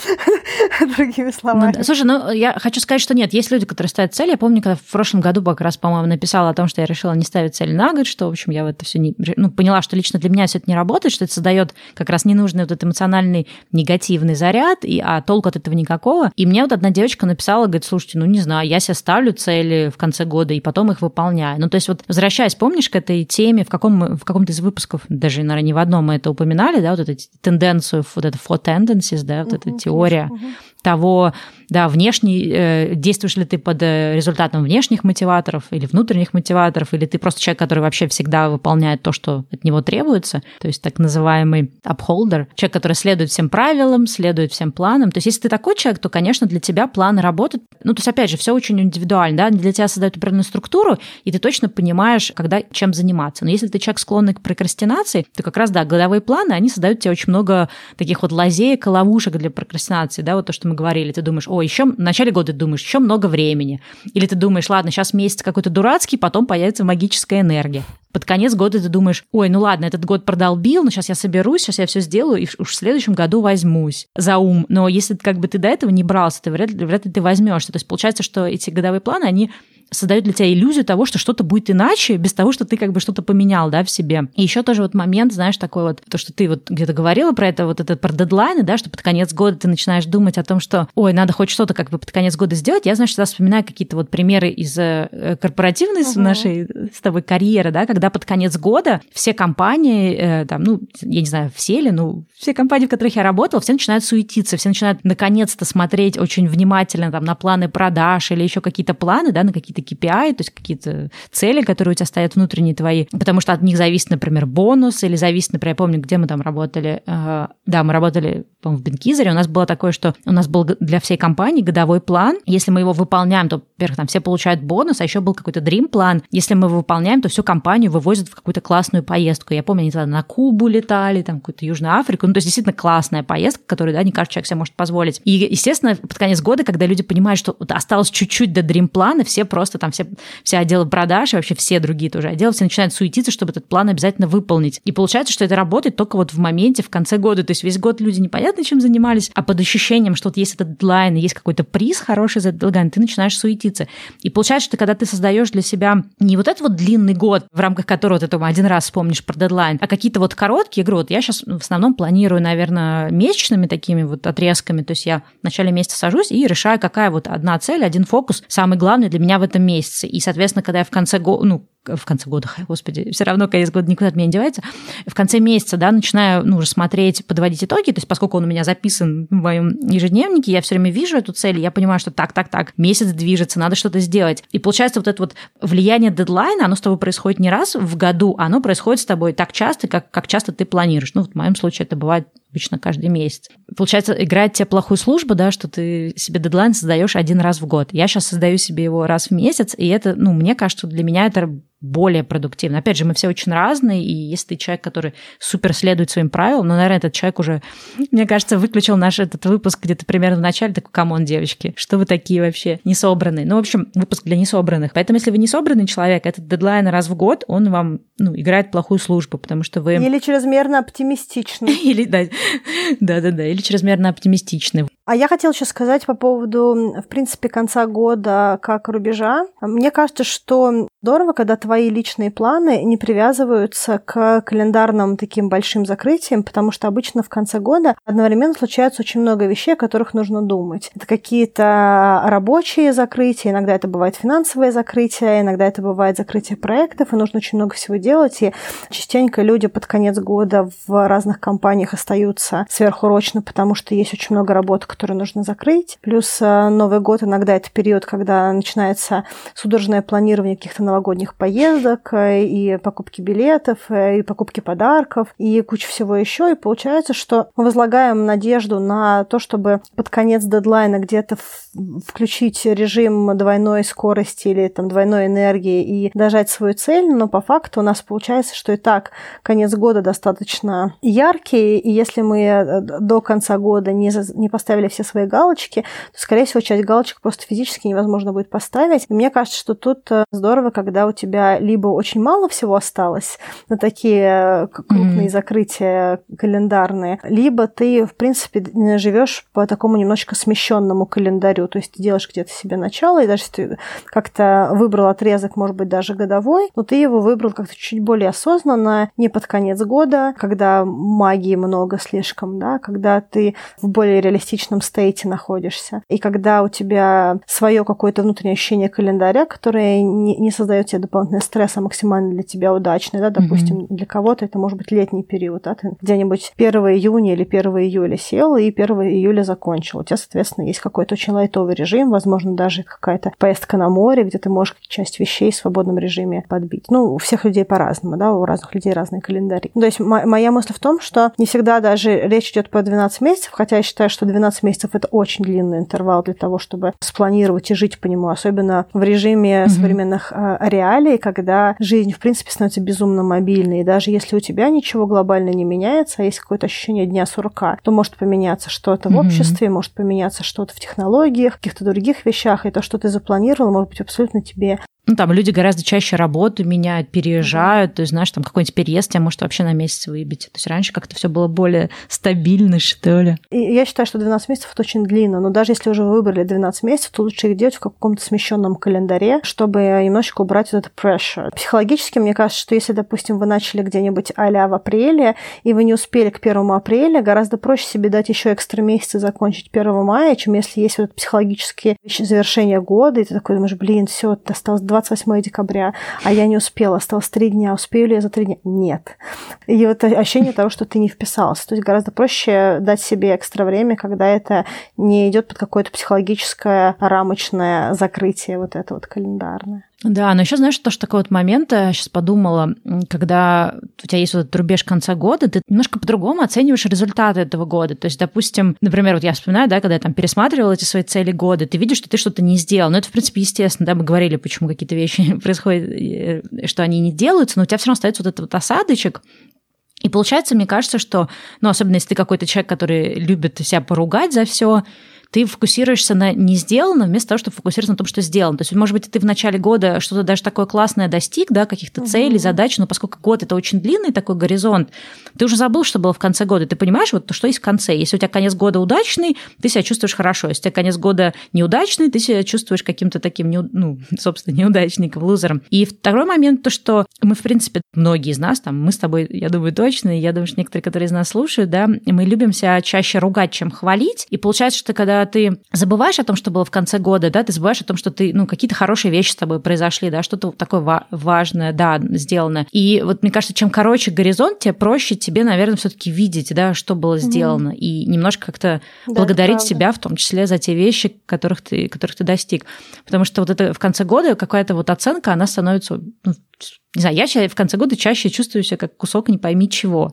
[laughs] Другими словами. Ну, слушай, ну, я хочу сказать, что нет, есть люди, которые ставят цели. Я помню, когда в прошлом году как раз, по-моему, написала о том, что я решила не ставить цели на год, что, в общем, я в это все не... Ну, поняла, что лично для меня все это не работает, что это создает как раз ненужный вот этот эмоциональный негативный заряд, и, а толку от этого никакого. И мне вот одна девочка написала, говорит, слушайте, ну не знаю, я себе ставлю цели в конце года и потом их выполняю. Ну то есть вот возвращаясь, помнишь, к этой теме, в, каком, в каком-то из выпусков, даже, наверное, не в одном мы это упоминали, да, вот эту тенденцию, вот это four tendencies, да, вот uh-huh, эта теория uh-huh. Того, да, внешний, э, действуешь ли ты под э, результатом внешних мотиваторов или внутренних мотиваторов, или ты просто человек, который вообще всегда выполняет то, что от него требуется, то есть так называемый upholder, человек, который следует всем правилам, следует всем планам. То есть если ты такой человек, то, конечно, для тебя планы работают. Ну, то есть, опять же, все очень индивидуально, да, для тебя создают определенную структуру, и ты точно понимаешь, когда чем заниматься. Но если ты человек склонный к прокрастинации, то как раз, да, годовые планы, они создают тебе очень много таких вот лазеек ловушек для прокрастинации, да, вот то, что мы говорили. Ты думаешь, о, еще в начале года ты думаешь, еще много времени. Или ты думаешь, ладно, сейчас месяц какой-то дурацкий, потом появится магическая энергия. Под конец года ты думаешь, ой, ну ладно, этот год продолбил, но сейчас я соберусь, сейчас я все сделаю, и уж в следующем году возьмусь за ум. Но если как бы ты до этого не брался, ты вряд ли, вряд ли ты возьмешься. То есть получается, что эти годовые планы, они создают для тебя иллюзию того, что что-то будет иначе, без того, что ты как бы что-то поменял, да, в себе. И еще тоже вот момент, знаешь, такой вот, то, что ты вот где-то говорила про это, вот это про дедлайны, да, что под конец года ты начинаешь думать о том, что, ой, надо хоть что-то как бы под конец года сделать. Я, знаешь, всегда вспоминаю какие-то вот примеры из э, корпоративной uh-huh. нашей с тобой карьеры, да, когда под конец года все компании, э, там, ну, я не знаю, все ли, ну, все компании, в которых я работала, все начинают суетиться, все начинают наконец-то смотреть очень внимательно там на планы продаж или еще какие-то планы, да, на какие-то какие-то KPI, то есть какие-то цели, которые у тебя стоят внутренние твои, потому что от них зависит, например, бонус, или зависит, например, я помню, где мы там работали, э, да, мы работали, по-моему, в Бенкизере, у нас было такое, что у нас был для всей компании годовой план, если мы его выполняем, то, во-первых, там все получают бонус, а еще был какой-то дрим-план, если мы его выполняем, то всю компанию вывозят в какую-то классную поездку. Я помню, они тогда на Кубу летали, там, какую-то Южную Африку, ну, то есть действительно классная поездка, которую, да, не каждый человек себе может позволить. И, естественно, под конец года, когда люди понимают, что осталось чуть-чуть до дрим-плана, все просто просто там все, все отделы продаж и вообще все другие тоже отделы, все начинают суетиться, чтобы этот план обязательно выполнить. И получается, что это работает только вот в моменте, в конце года. То есть весь год люди непонятно чем занимались, а под ощущением, что вот есть этот дедлайн, есть какой-то приз хороший за этот дедлайн, ты начинаешь суетиться. И получается, что когда ты создаешь для себя не вот этот вот длинный год, в рамках которого ты там один раз вспомнишь про дедлайн, а какие-то вот короткие игры. Вот я сейчас в основном планирую, наверное, месячными такими вот отрезками. То есть я в начале месяца сажусь и решаю, какая вот одна цель, один фокус, самый главный для меня в этом этом месяце. И, соответственно, когда я в конце года, ну, в конце года, [laughs] господи, все равно конец года никуда от меня не девается, в конце месяца, да, начинаю, ну, уже смотреть, подводить итоги, то есть поскольку он у меня записан в моем ежедневнике, я все время вижу эту цель, я понимаю, что так, так, так, месяц движется, надо что-то сделать. И получается вот это вот влияние дедлайна, оно с тобой происходит не раз в году, оно происходит с тобой так часто, как, как часто ты планируешь. Ну, в моем случае это бывает обычно каждый месяц. Получается, играет тебе плохую службу, да, что ты себе дедлайн создаешь один раз в год. Я сейчас создаю себе его раз в месяц, и это, ну, мне кажется, для меня это более продуктивно. Опять же, мы все очень разные, и если ты человек, который супер следует своим правилам, ну, наверное, этот человек уже, мне кажется, выключил наш этот выпуск где-то примерно в начале, такой, come on, девочки, что вы такие вообще несобранные? Ну, в общем, выпуск для несобранных. Поэтому, если вы не собранный человек, этот дедлайн раз в год, он вам, ну, играет плохую службу, потому что вы... Или чрезмерно оптимистичный. [laughs] Или, да, [laughs] да-да-да, или чрезмерно оптимистичный. А я хотела еще сказать по поводу, в принципе, конца года как рубежа. Мне кажется, что здорово, когда твои личные планы не привязываются к календарным таким большим закрытиям, потому что обычно в конце года одновременно случается очень много вещей, о которых нужно думать. Это какие-то рабочие закрытия, иногда это бывает финансовые закрытия, иногда это бывает закрытие проектов, и нужно очень много всего делать. И частенько люди под конец года в разных компаниях остаются сверхурочно, потому что есть очень много работы, которые нужно закрыть. Плюс э, Новый год иногда это период, когда начинается судорожное планирование каких-то новогодних поездок э, и покупки билетов, э, и покупки подарков, и куча всего еще. И получается, что мы возлагаем надежду на то, чтобы под конец дедлайна где-то включить режим двойной скорости или там двойной энергии и дожать свою цель, но по факту у нас получается, что и так конец года достаточно яркий, и если мы до конца года не, не поставили все свои галочки, то, скорее всего, часть галочек просто физически невозможно будет поставить. И мне кажется, что тут э, здорово, когда у тебя либо очень мало всего осталось на такие э, крупные mm-hmm. закрытия календарные, либо ты, в принципе, живешь по такому немножечко смещенному календарю, то есть ты делаешь где-то себе начало, и даже если ты как-то выбрал отрезок, может быть, даже годовой, но ты его выбрал как-то чуть более осознанно, не под конец года, когда магии много слишком, да, когда ты в более реалистичном определенном стейте находишься. И когда у тебя свое какое-то внутреннее ощущение календаря, которое не, не создает тебе дополнительный стресс, а максимально для тебя удачный, да, допустим, mm-hmm. для кого-то это может быть летний период, да, ты где-нибудь 1 июня или 1 июля сел и 1 июля закончил. У тебя, соответственно, есть какой-то очень лайтовый режим, возможно, даже какая-то поездка на море, где ты можешь часть вещей в свободном режиме подбить. Ну, у всех людей по-разному, да, у разных людей разные календари. То есть моя мысль в том, что не всегда даже речь идет по 12 месяцев, хотя я считаю, что 12 месяцев это очень длинный интервал для того, чтобы спланировать и жить по нему, особенно в режиме mm-hmm. современных э, реалий, когда жизнь, в принципе, становится безумно мобильной. И даже если у тебя ничего глобально не меняется, а есть какое-то ощущение дня сурка, то может поменяться что-то mm-hmm. в обществе, может поменяться что-то в технологиях, каких-то других вещах, и то, что ты запланировал, может быть абсолютно тебе ну, там люди гораздо чаще работу меняют, переезжают, то есть, знаешь, там какой-нибудь переезд тебя может вообще на месяц выбить. То есть раньше как-то все было более стабильно, что ли. И я считаю, что 12 месяцев это очень длинно, но даже если уже вы выбрали 12 месяцев, то лучше их делать в каком-то смещенном календаре, чтобы немножечко убрать вот этот pressure. Психологически, мне кажется, что если, допустим, вы начали где-нибудь а в апреле, и вы не успели к 1 апреля, гораздо проще себе дать еще экстра месяц закончить 1 мая, чем если есть вот психологические завершения года, и ты такой думаешь, блин, все, осталось 28 декабря, а я не успела, осталось три дня, успею ли я за три дня? Нет. И вот ощущение того, что ты не вписался. То есть гораздо проще дать себе экстра время, когда это не идет под какое-то психологическое рамочное закрытие вот это вот календарное. Да, но еще знаешь, то, что такой вот момент, я сейчас подумала, когда у тебя есть вот этот рубеж конца года, ты немножко по-другому оцениваешь результаты этого года. То есть, допустим, например, вот я вспоминаю, да, когда я там пересматривала эти свои цели года, ты видишь, что ты что-то не сделал. Но это, в принципе, естественно, да, мы говорили, почему какие-то вещи [laughs] происходят, э, что они не делаются, но у тебя все равно остается вот этот вот осадочек, и получается, мне кажется, что, ну, особенно если ты какой-то человек, который любит себя поругать за все, ты фокусируешься на не сделанном вместо того, чтобы фокусироваться на том, что сделано. То есть, может быть, ты в начале года что-то даже такое классное достиг, да, каких-то угу. целей, задач, но поскольку год это очень длинный такой горизонт, ты уже забыл, что было в конце года. Ты понимаешь, вот что есть в конце. Если у тебя конец года удачный, ты себя чувствуешь хорошо. Если у тебя конец года неудачный, ты себя чувствуешь каким-то таким, ну, [laughs] собственно, неудачником, лузером. И второй момент, то, что мы, в принципе, многие из нас, там, мы с тобой, я думаю, точно, и я думаю, что некоторые, которые из нас слушают, да, мы любим себя чаще ругать, чем хвалить. И получается, что когда ты забываешь о том, что было в конце года, да, ты забываешь о том, что ты, ну, какие-то хорошие вещи с тобой произошли, да, что-то такое важное, да, сделано. И вот мне кажется, чем короче горизонт, тем проще тебе, наверное, все-таки видеть, да, что было сделано, mm-hmm. и немножко как-то да, благодарить себя, в том числе за те вещи, которых ты, которых ты достиг. Потому что вот это в конце года какая-то вот оценка, она становится, ну, не знаю, я в конце года чаще чувствую себя как кусок не пойми чего.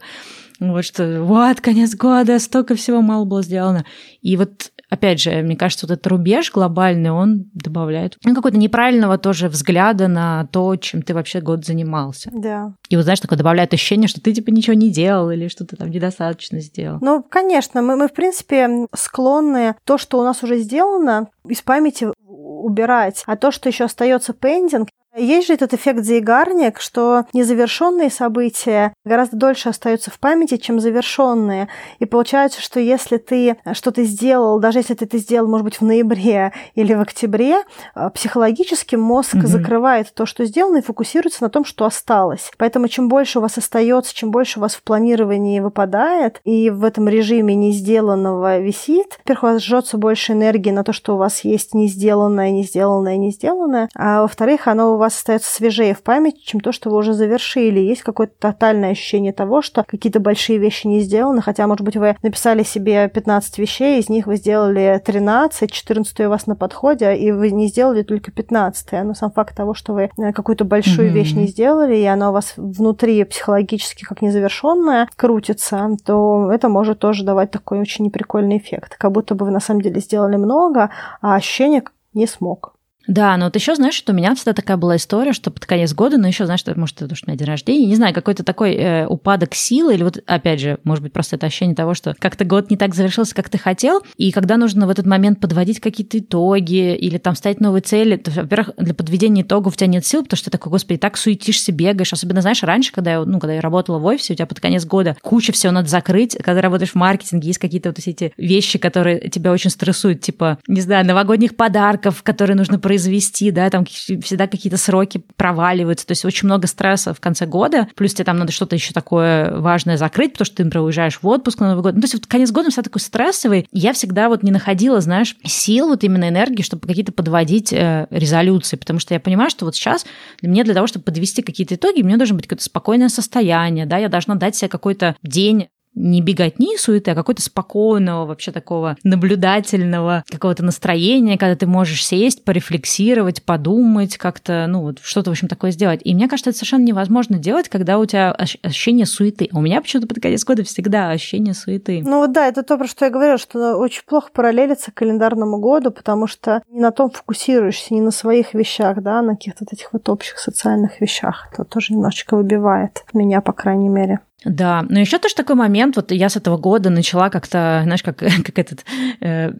Вот что, вот, конец года, столько всего мало было сделано. И вот опять же, мне кажется, вот этот рубеж глобальный, он добавляет ну, какого-то неправильного тоже взгляда на то, чем ты вообще год занимался. Да. И вот, знаешь, такое добавляет ощущение, что ты типа ничего не делал или что ты там недостаточно сделал. Ну, конечно, мы, мы в принципе склонны то, что у нас уже сделано, из памяти убирать, а то, что еще остается пендинг, есть же этот эффект Зейгарник, что незавершенные события гораздо дольше остаются в памяти, чем завершенные. И получается, что если ты что-то сделал, даже если ты это сделал, может быть, в ноябре или в октябре, э, психологически мозг mm-hmm. закрывает то, что сделано, и фокусируется на том, что осталось. Поэтому чем больше у вас остается, чем больше у вас в планировании выпадает, и в этом режиме не сделанного висит, во-первых, у вас жжется больше энергии на то, что у вас есть не сделанное, не сделанное, не сделанное, а во-вторых, оно у вас вас остается свежее в памяти, чем то, что вы уже завершили. Есть какое-то тотальное ощущение того, что какие-то большие вещи не сделаны, хотя, может быть, вы написали себе 15 вещей, из них вы сделали 13, 14 у вас на подходе, и вы не сделали только 15. Но сам факт того, что вы э, какую-то большую mm-hmm. вещь не сделали, и она у вас внутри психологически как незавершенная крутится, то это может тоже давать такой очень неприкольный эффект. Как будто бы вы на самом деле сделали много, а ощущение не смог. Да, но вот еще, знаешь, что у меня всегда такая была история, что под конец года, ну еще, знаешь, может, это что меня день рождения, не знаю, какой-то такой э, упадок силы, или вот, опять же, может быть, просто это ощущение того, что как-то год не так завершился, как ты хотел, и когда нужно в этот момент подводить какие-то итоги или там ставить новые цели, то, во-первых, для подведения итогов у тебя нет сил, потому что ты такой, господи, так суетишься, бегаешь, особенно, знаешь, раньше, когда я, ну, когда я работала в офисе, у тебя под конец года куча всего надо закрыть, когда работаешь в маркетинге, есть какие-то вот эти вещи, которые тебя очень стрессуют, типа, не знаю, новогодних подарков, которые нужно произвести, произвести, да, там всегда какие-то сроки проваливаются, то есть очень много стресса в конце года, плюс тебе там надо что-то еще такое важное закрыть, потому что ты, например, уезжаешь в отпуск на Новый год. Ну, то есть вот конец года всегда такой стрессовый. Я всегда вот не находила, знаешь, сил, вот именно энергии, чтобы какие-то подводить э, резолюции, потому что я понимаю, что вот сейчас мне для того, чтобы подвести какие-то итоги, мне должно быть какое-то спокойное состояние, да, я должна дать себе какой-то день не беготни и суеты, а какой-то спокойного, вообще такого наблюдательного какого-то настроения, когда ты можешь сесть, порефлексировать, подумать, как-то, ну, вот что-то, в общем, такое сделать. И мне кажется, это совершенно невозможно делать, когда у тебя ощущение суеты. У меня почему-то под конец года всегда ощущение суеты. Ну вот да, это то, про что я говорила, что очень плохо параллелиться к календарному году, потому что не на том фокусируешься, не на своих вещах, да, а на каких-то вот этих вот общих социальных вещах. Это тоже немножечко выбивает меня, по крайней мере. Да, но еще тоже такой момент, вот я с этого года начала как-то, знаешь, как, [laughs] как этот э,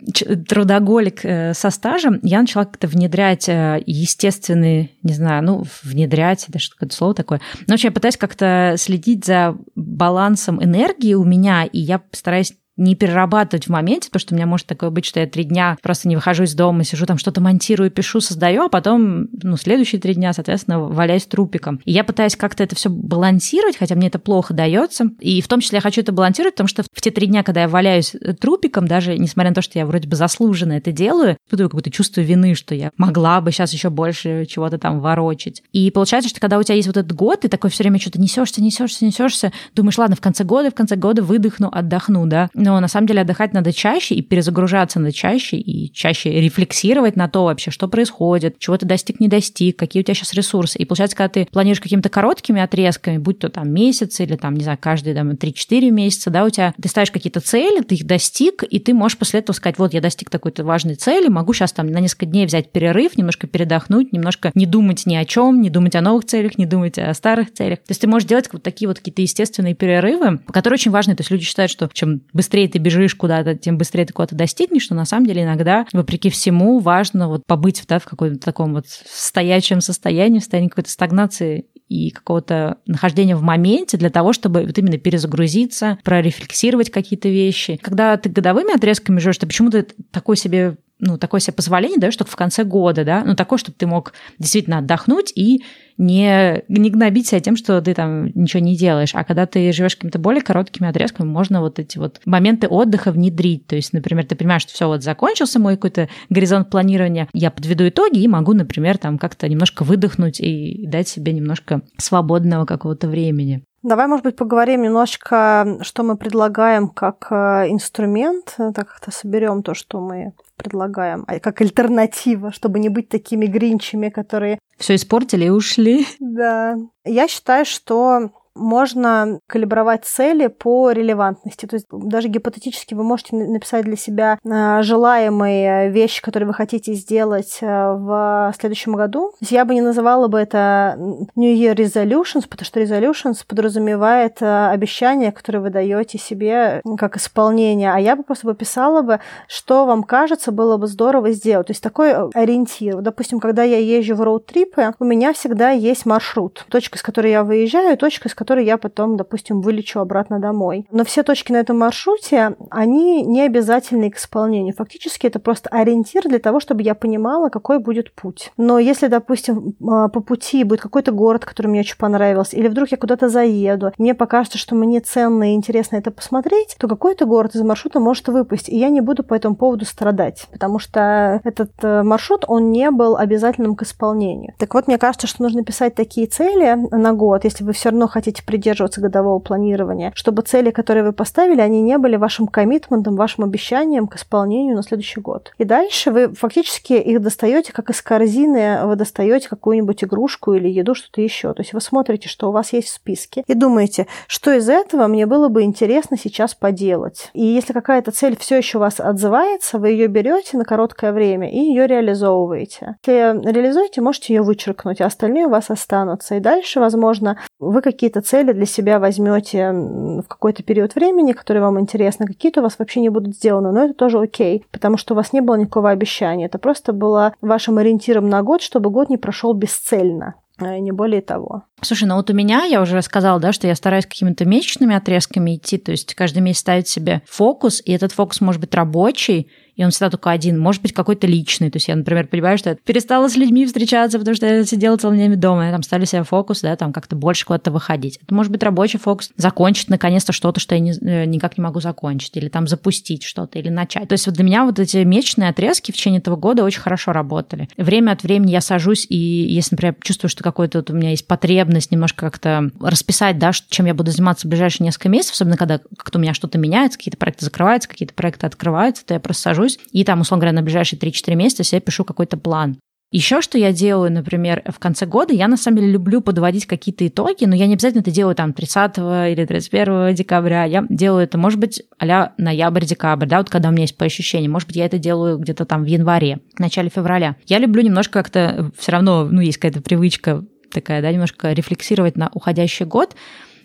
трудоголик э, со стажем, я начала как-то внедрять э, естественный, не знзнаю, ну, внедрять, это что-то слово такое. Но вообще я пытаюсь как-то следить за балансом энергии у меня, и я стараюсь не перерабатывать в моменте, потому что у меня может такое быть, что я три дня просто не выхожу из дома, сижу там что-то монтирую, пишу, создаю, а потом, ну, следующие три дня, соответственно, валяюсь трупиком. И я пытаюсь как-то это все балансировать, хотя мне это плохо дается. И в том числе я хочу это балансировать, потому что в те три дня, когда я валяюсь э, трупиком, даже несмотря на то, что я вроде бы заслуженно это делаю, испытываю какое-то чувство вины, что я могла бы сейчас еще больше чего-то там ворочить. И получается, что когда у тебя есть вот этот год, ты такой все время что-то несешься, несешься, несешься, думаешь, ладно, в конце года, в конце года выдохну, отдохну, да но на самом деле отдыхать надо чаще и перезагружаться надо чаще и чаще рефлексировать на то вообще, что происходит, чего ты достиг, не достиг, какие у тебя сейчас ресурсы. И получается, когда ты планируешь какими-то короткими отрезками, будь то там месяц или там, не знаю, каждые там 3-4 месяца, да, у тебя ты ставишь какие-то цели, ты их достиг, и ты можешь после этого сказать, вот я достиг такой-то важной цели, могу сейчас там на несколько дней взять перерыв, немножко передохнуть, немножко не думать ни о чем, не думать о новых целях, не думать о старых целях. То есть ты можешь делать вот такие вот какие-то естественные перерывы, которые очень важны. То есть люди считают, что чем быстрее быстрее ты бежишь куда-то, тем быстрее ты куда-то достигнешь, что на самом деле иногда, вопреки всему, важно вот побыть да, в каком-то таком вот стоячем состоянии, в состоянии какой-то стагнации и какого-то нахождения в моменте для того, чтобы вот именно перезагрузиться, прорефлексировать какие-то вещи. Когда ты годовыми отрезками живешь, ты почему-то такой себе ну, такое себе позволение даешь только в конце года, да, ну, такое, чтобы ты мог действительно отдохнуть и не, не гнобить себя тем, что ты там ничего не делаешь. А когда ты живешь какими-то более короткими отрезками, можно вот эти вот моменты отдыха внедрить. То есть, например, ты понимаешь, что все вот закончился мой какой-то горизонт планирования, я подведу итоги и могу, например, там как-то немножко выдохнуть и дать себе немножко свободного какого-то времени. Давай, может быть, поговорим немножечко, что мы предлагаем как э, инструмент, так как-то соберем то, что мы предлагаем, а как альтернатива, чтобы не быть такими гринчами, которые... Все испортили и ушли. Да. Я считаю, что можно калибровать цели по релевантности. То есть даже гипотетически вы можете написать для себя а, желаемые вещи, которые вы хотите сделать а, в следующем году. То есть я бы не называла бы это New Year Resolutions, потому что Resolutions подразумевает а, обещания, которые вы даете себе как исполнение. А я бы просто писала бы, что вам кажется было бы здорово сделать. То есть такой ориентир. Допустим, когда я езжу в роуд-трипы, у меня всегда есть маршрут. Точка, с которой я выезжаю, точка, с которой который я потом, допустим, вылечу обратно домой. Но все точки на этом маршруте, они не обязательны к исполнению. Фактически это просто ориентир для того, чтобы я понимала, какой будет путь. Но если, допустим, а, по пути будет какой-то город, который мне очень понравился, или вдруг я куда-то заеду, мне покажется, что мне ценно и интересно это посмотреть, то какой-то город из маршрута может выпасть, и я не буду по этому поводу страдать, потому что этот э, маршрут, он не был обязательным к исполнению. Так вот, мне кажется, что нужно писать такие цели на год, если вы все равно хотите будете придерживаться годового планирования, чтобы цели, которые вы поставили, они не были вашим коммитментом, вашим обещанием к исполнению на следующий год. И дальше вы фактически их достаете, как из корзины вы достаете какую-нибудь игрушку или еду, что-то еще. То есть вы смотрите, что у вас есть в списке, и думаете, что из этого мне было бы интересно сейчас поделать. И если какая-то цель все еще вас отзывается, вы ее берете на короткое время и ее реализовываете. Если реализуете, можете ее вычеркнуть, а остальные у вас останутся. И дальше, возможно, вы какие-то цели для себя возьмете в какой-то период времени, который вам интересно, какие-то у вас вообще не будут сделаны, но это тоже окей, потому что у вас не было никакого обещания. Это просто было вашим ориентиром на год, чтобы год не прошел бесцельно а не более того. Слушай, ну вот у меня, я уже рассказала, да, что я стараюсь какими-то месячными отрезками идти, то есть каждый месяц ставить себе фокус, и этот фокус может быть рабочий, и он всегда только один. Может быть, какой-то личный. То есть я, например, понимаю, что я перестала с людьми встречаться, потому что я сидела целыми днями дома, я там ставлю себе фокус, да, там как-то больше куда-то выходить. Это может быть рабочий фокус, закончить наконец-то что-то, что я не, э, никак не могу закончить, или там запустить что-то, или начать. То есть вот для меня вот эти месячные отрезки в течение этого года очень хорошо работали. Время от времени я сажусь, и если, например, чувствую, что какой-то вот у меня есть потребность немножко как-то расписать, да, чем я буду заниматься в ближайшие несколько месяцев, особенно когда как-то у меня что-то меняется, какие-то проекты закрываются, какие-то проекты открываются, то я просто сажусь и там, условно говоря, на ближайшие 3-4 месяца себе пишу какой-то план. Еще что я делаю, например, в конце года, я на самом деле люблю подводить какие-то итоги, но я не обязательно это делаю там 30 или 31 декабря, я делаю это, может быть, а ноябрь-декабрь, да, вот когда у меня есть по ощущениям, может быть, я это делаю где-то там в январе, в начале февраля. Я люблю немножко как-то все равно, ну, есть какая-то привычка такая, да, немножко рефлексировать на уходящий год,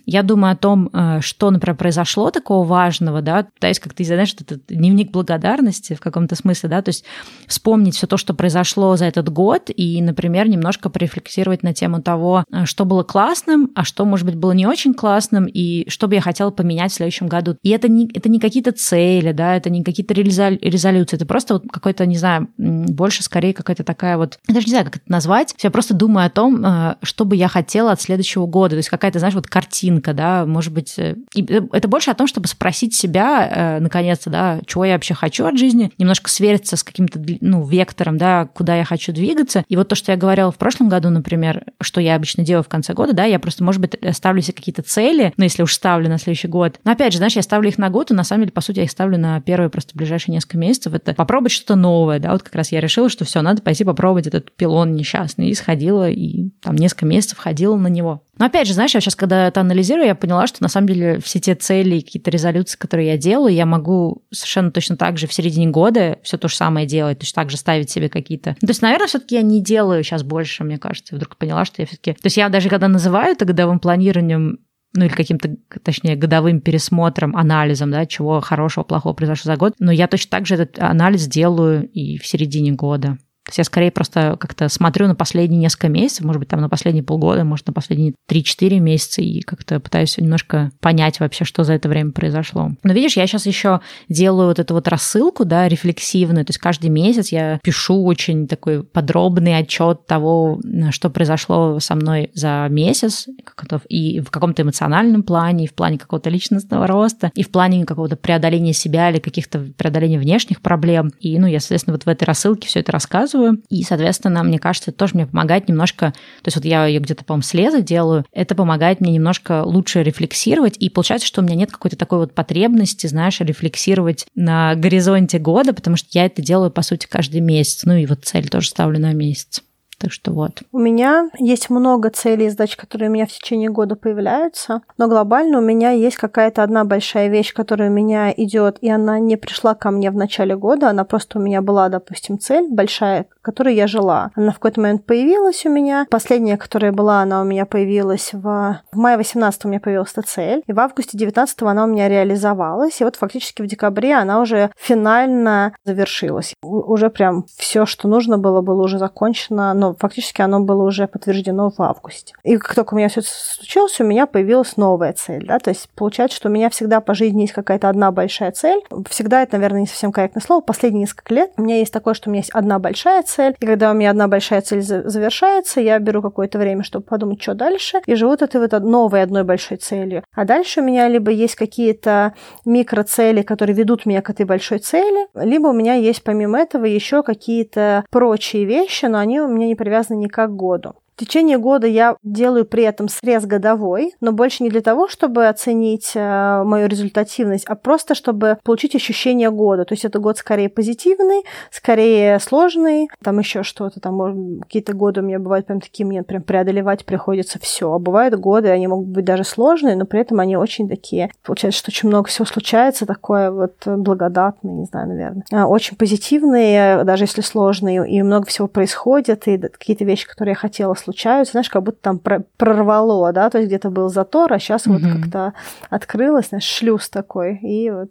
я думаю о том, э, что, например, произошло такого важного, да, пытаюсь как-то, знаешь, этот дневник благодарности в каком-то смысле, да, то есть вспомнить все то, что произошло за этот год и, например, немножко порефлексировать на тему того, э, что было классным, а что, может быть, было не очень классным, и что бы я хотела поменять в следующем году. И это не, это не какие-то цели, да, это не какие-то резолюции, это просто вот какой-то, не знаю, больше скорее какая-то такая вот, я даже не знаю, как это назвать, я просто думаю о том, э, что бы я хотела от следующего года, то есть какая-то, знаешь, вот картина картинка, да, может быть, э, э, это больше о том, чтобы спросить себя, э, наконец-то, да, чего я вообще хочу от жизни, немножко свериться с каким-то, ну, вектором, да, куда я хочу двигаться. И вот то, что я говорила в прошлом году, например, что я обычно делаю в конце года, да, я просто, может быть, ставлю себе какие-то цели, ну, если уж ставлю на следующий год. Но опять же, знаешь, я ставлю их на год, и на самом деле, по сути, я их ставлю на первые просто ближайшие несколько месяцев. Это попробовать что-то новое, да, вот как раз я решила, что все, надо пойти попробовать этот пилон несчастный. И сходила, и там несколько месяцев ходила на него. Но опять же, знаешь, я сейчас, когда это анализирую, я поняла, что на самом деле все те цели и какие-то резолюции, которые я делаю, я могу совершенно точно так же в середине года все то же самое делать, точно так же ставить себе какие-то... То есть, наверное, все-таки я не делаю сейчас больше, мне кажется. Вдруг поняла, что я все-таки... То есть я даже когда называю это годовым планированием, ну или каким-то, точнее, годовым пересмотром, анализом, да, чего хорошего, плохого произошло за год, но я точно так же этот анализ делаю и в середине года. То есть я скорее просто как-то смотрю на последние несколько месяцев, может быть, там на последние полгода, может, на последние 3-4 месяца, и как-то пытаюсь немножко понять вообще, что за это время произошло. Но видишь, я сейчас еще делаю вот эту вот рассылку, да, рефлексивную, то есть каждый месяц я пишу очень такой подробный отчет того, что произошло со мной за месяц, и в каком-то эмоциональном плане, и в плане какого-то личностного роста, и в плане какого-то преодоления себя или каких-то преодоления внешних проблем. И, ну, я, соответственно, вот в этой рассылке все это рассказываю, рассказываю. И, соответственно, мне кажется, это тоже мне помогает немножко... То есть вот я ее где-то, по-моему, слезы делаю. Это помогает мне немножко лучше рефлексировать. И получается, что у меня нет какой-то такой вот потребности, знаешь, рефлексировать на горизонте года, потому что я это делаю, по сути, каждый месяц. Ну и вот цель тоже ставлю на месяц. Так что вот. У меня есть много целей задач, которые у меня в течение года появляются, но глобально у меня есть какая-то одна большая вещь, которая у меня идет, и она не пришла ко мне в начале года, она просто у меня была, допустим, цель большая, которой я жила. Она в какой-то момент появилась у меня. Последняя, которая была, она у меня появилась в, в мае 18 у меня появилась эта цель, и в августе 19 она у меня реализовалась, и вот фактически в декабре она уже финально завершилась. Уже прям все, что нужно было, было уже закончено, но фактически оно было уже подтверждено в августе. И как только у меня все случилось, у меня появилась новая цель, да, то есть получается, что у меня всегда по жизни есть какая-то одна большая цель. Всегда это, наверное, не совсем корректное слово. Последние несколько лет у меня есть такое, что у меня есть одна большая цель, и когда у меня одна большая цель завершается, я беру какое-то время, чтобы подумать, что дальше, и живу это вот новой одной большой целью. А дальше у меня либо есть какие-то микроцели, которые ведут меня к этой большой цели, либо у меня есть помимо этого еще какие-то прочие вещи, но они у меня не привязаны никак к году. Течение года я делаю при этом срез годовой, но больше не для того, чтобы оценить э, мою результативность, а просто чтобы получить ощущение года. То есть это год скорее позитивный, скорее сложный, там еще что-то, там какие-то годы у меня бывают прям такие, мне прям преодолевать приходится все. А бывают годы, они могут быть даже сложные, но при этом они очень такие. Получается, что очень много всего случается, такое вот благодатное, не знаю, наверное. А, очень позитивные, даже если сложные, и много всего происходит, и какие-то вещи, которые я хотела случиться, случаются, знаешь, как будто там прорвало, да, то есть где-то был затор, а сейчас mm-hmm. вот как-то открылось, знаешь, шлюз такой, и вот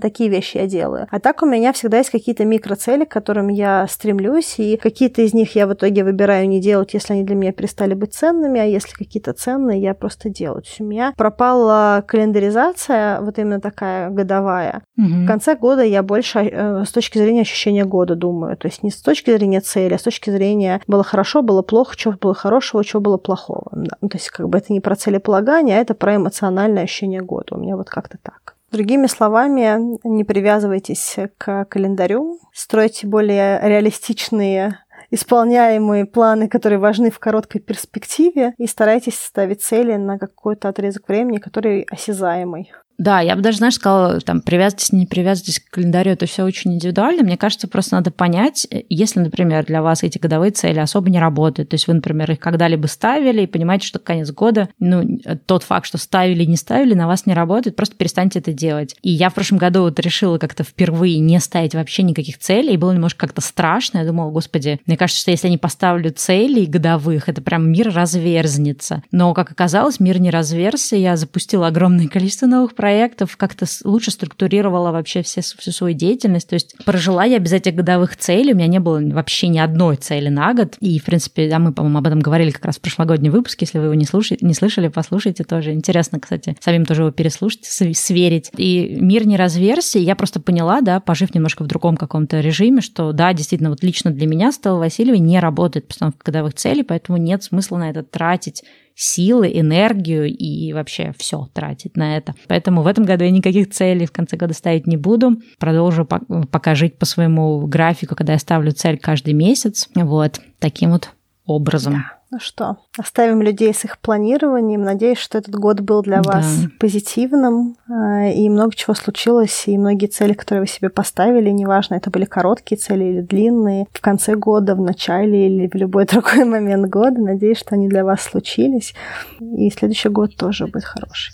такие вещи я делаю. А так у меня всегда есть какие-то микроцели, к которым я стремлюсь, и какие-то из них я в итоге выбираю не делать, если они для меня перестали быть ценными, а если какие-то ценные, я просто делаю. То есть у меня пропала календаризация, вот именно такая годовая. Mm-hmm. В конце года я больше э, с точки зрения ощущения года думаю, то есть не с точки зрения цели, а с точки зрения было хорошо, было плохо, что было хорошего, что было плохого. Да. Ну, то есть как бы это не про целеполагание, а это про эмоциональное ощущение года. У меня вот как-то так. Другими словами, не привязывайтесь к календарю, стройте более реалистичные исполняемые планы, которые важны в короткой перспективе, и старайтесь ставить цели на какой-то отрезок времени, который осязаемый. Да, я бы даже, знаешь, сказала, там, привязывайтесь, не привязывайтесь к календарю, это все очень индивидуально. Мне кажется, просто надо понять, если, например, для вас эти годовые цели особо не работают, то есть вы, например, их когда-либо ставили и понимаете, что конец года, ну, тот факт, что ставили не ставили, на вас не работает, просто перестаньте это делать. И я в прошлом году вот решила как-то впервые не ставить вообще никаких целей, и было немножко как-то страшно. Я думала, господи, мне кажется, что если я не поставлю целей годовых, это прям мир разверзнется. Но, как оказалось, мир не разверзся, я запустила огромное количество новых проектов, проектов, как-то лучше структурировала вообще все, всю свою деятельность. То есть прожила я без этих годовых целей, у меня не было вообще ни одной цели на год. И, в принципе, да, мы, по-моему, об этом говорили как раз в прошлогоднем выпуске. Если вы его не, слушаете, не слышали, послушайте тоже. Интересно, кстати, самим тоже его переслушать, сверить. И мир не разверся, я просто поняла, да, пожив немножко в другом каком-то режиме, что, да, действительно, вот лично для меня Стелла Васильева не работает постановка годовых целей, поэтому нет смысла на это тратить силы, энергию и вообще все тратить на это. Поэтому в этом году я никаких целей в конце года ставить не буду. Продолжу пока жить по своему графику, когда я ставлю цель каждый месяц. Вот таким вот образом. Да. Ну что, оставим людей с их планированием. Надеюсь, что этот год был для да. вас позитивным, э, и много чего случилось, и многие цели, которые вы себе поставили, неважно, это были короткие цели или длинные, в конце года, в начале или в любой [laughs] другой момент года. Надеюсь, что они для вас случились, и следующий год тоже будет хороший.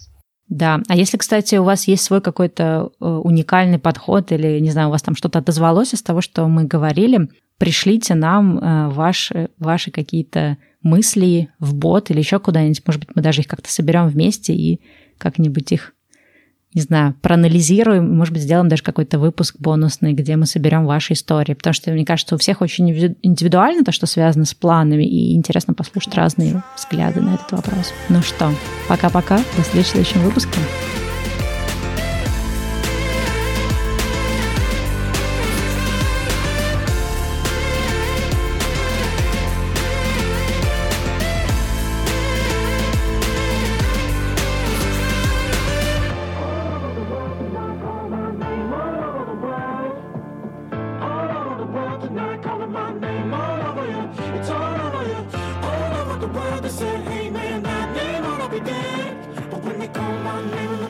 Да, а если, кстати, у вас есть свой какой-то э, уникальный подход или, не знаю, у вас там что-то отозвалось из того, что мы говорили, пришлите нам э, ваши, ваши какие-то мысли в бот или еще куда-нибудь. Может быть, мы даже их как-то соберем вместе и как-нибудь их, не знаю, проанализируем. Может быть, сделаем даже какой-то выпуск бонусный, где мы соберем ваши истории. Потому что, мне кажется, у всех очень индивидуально то, что связано с планами, и интересно послушать разные взгляды на этот вопрос. Ну что, пока-пока, до встречи в следующем выпуске.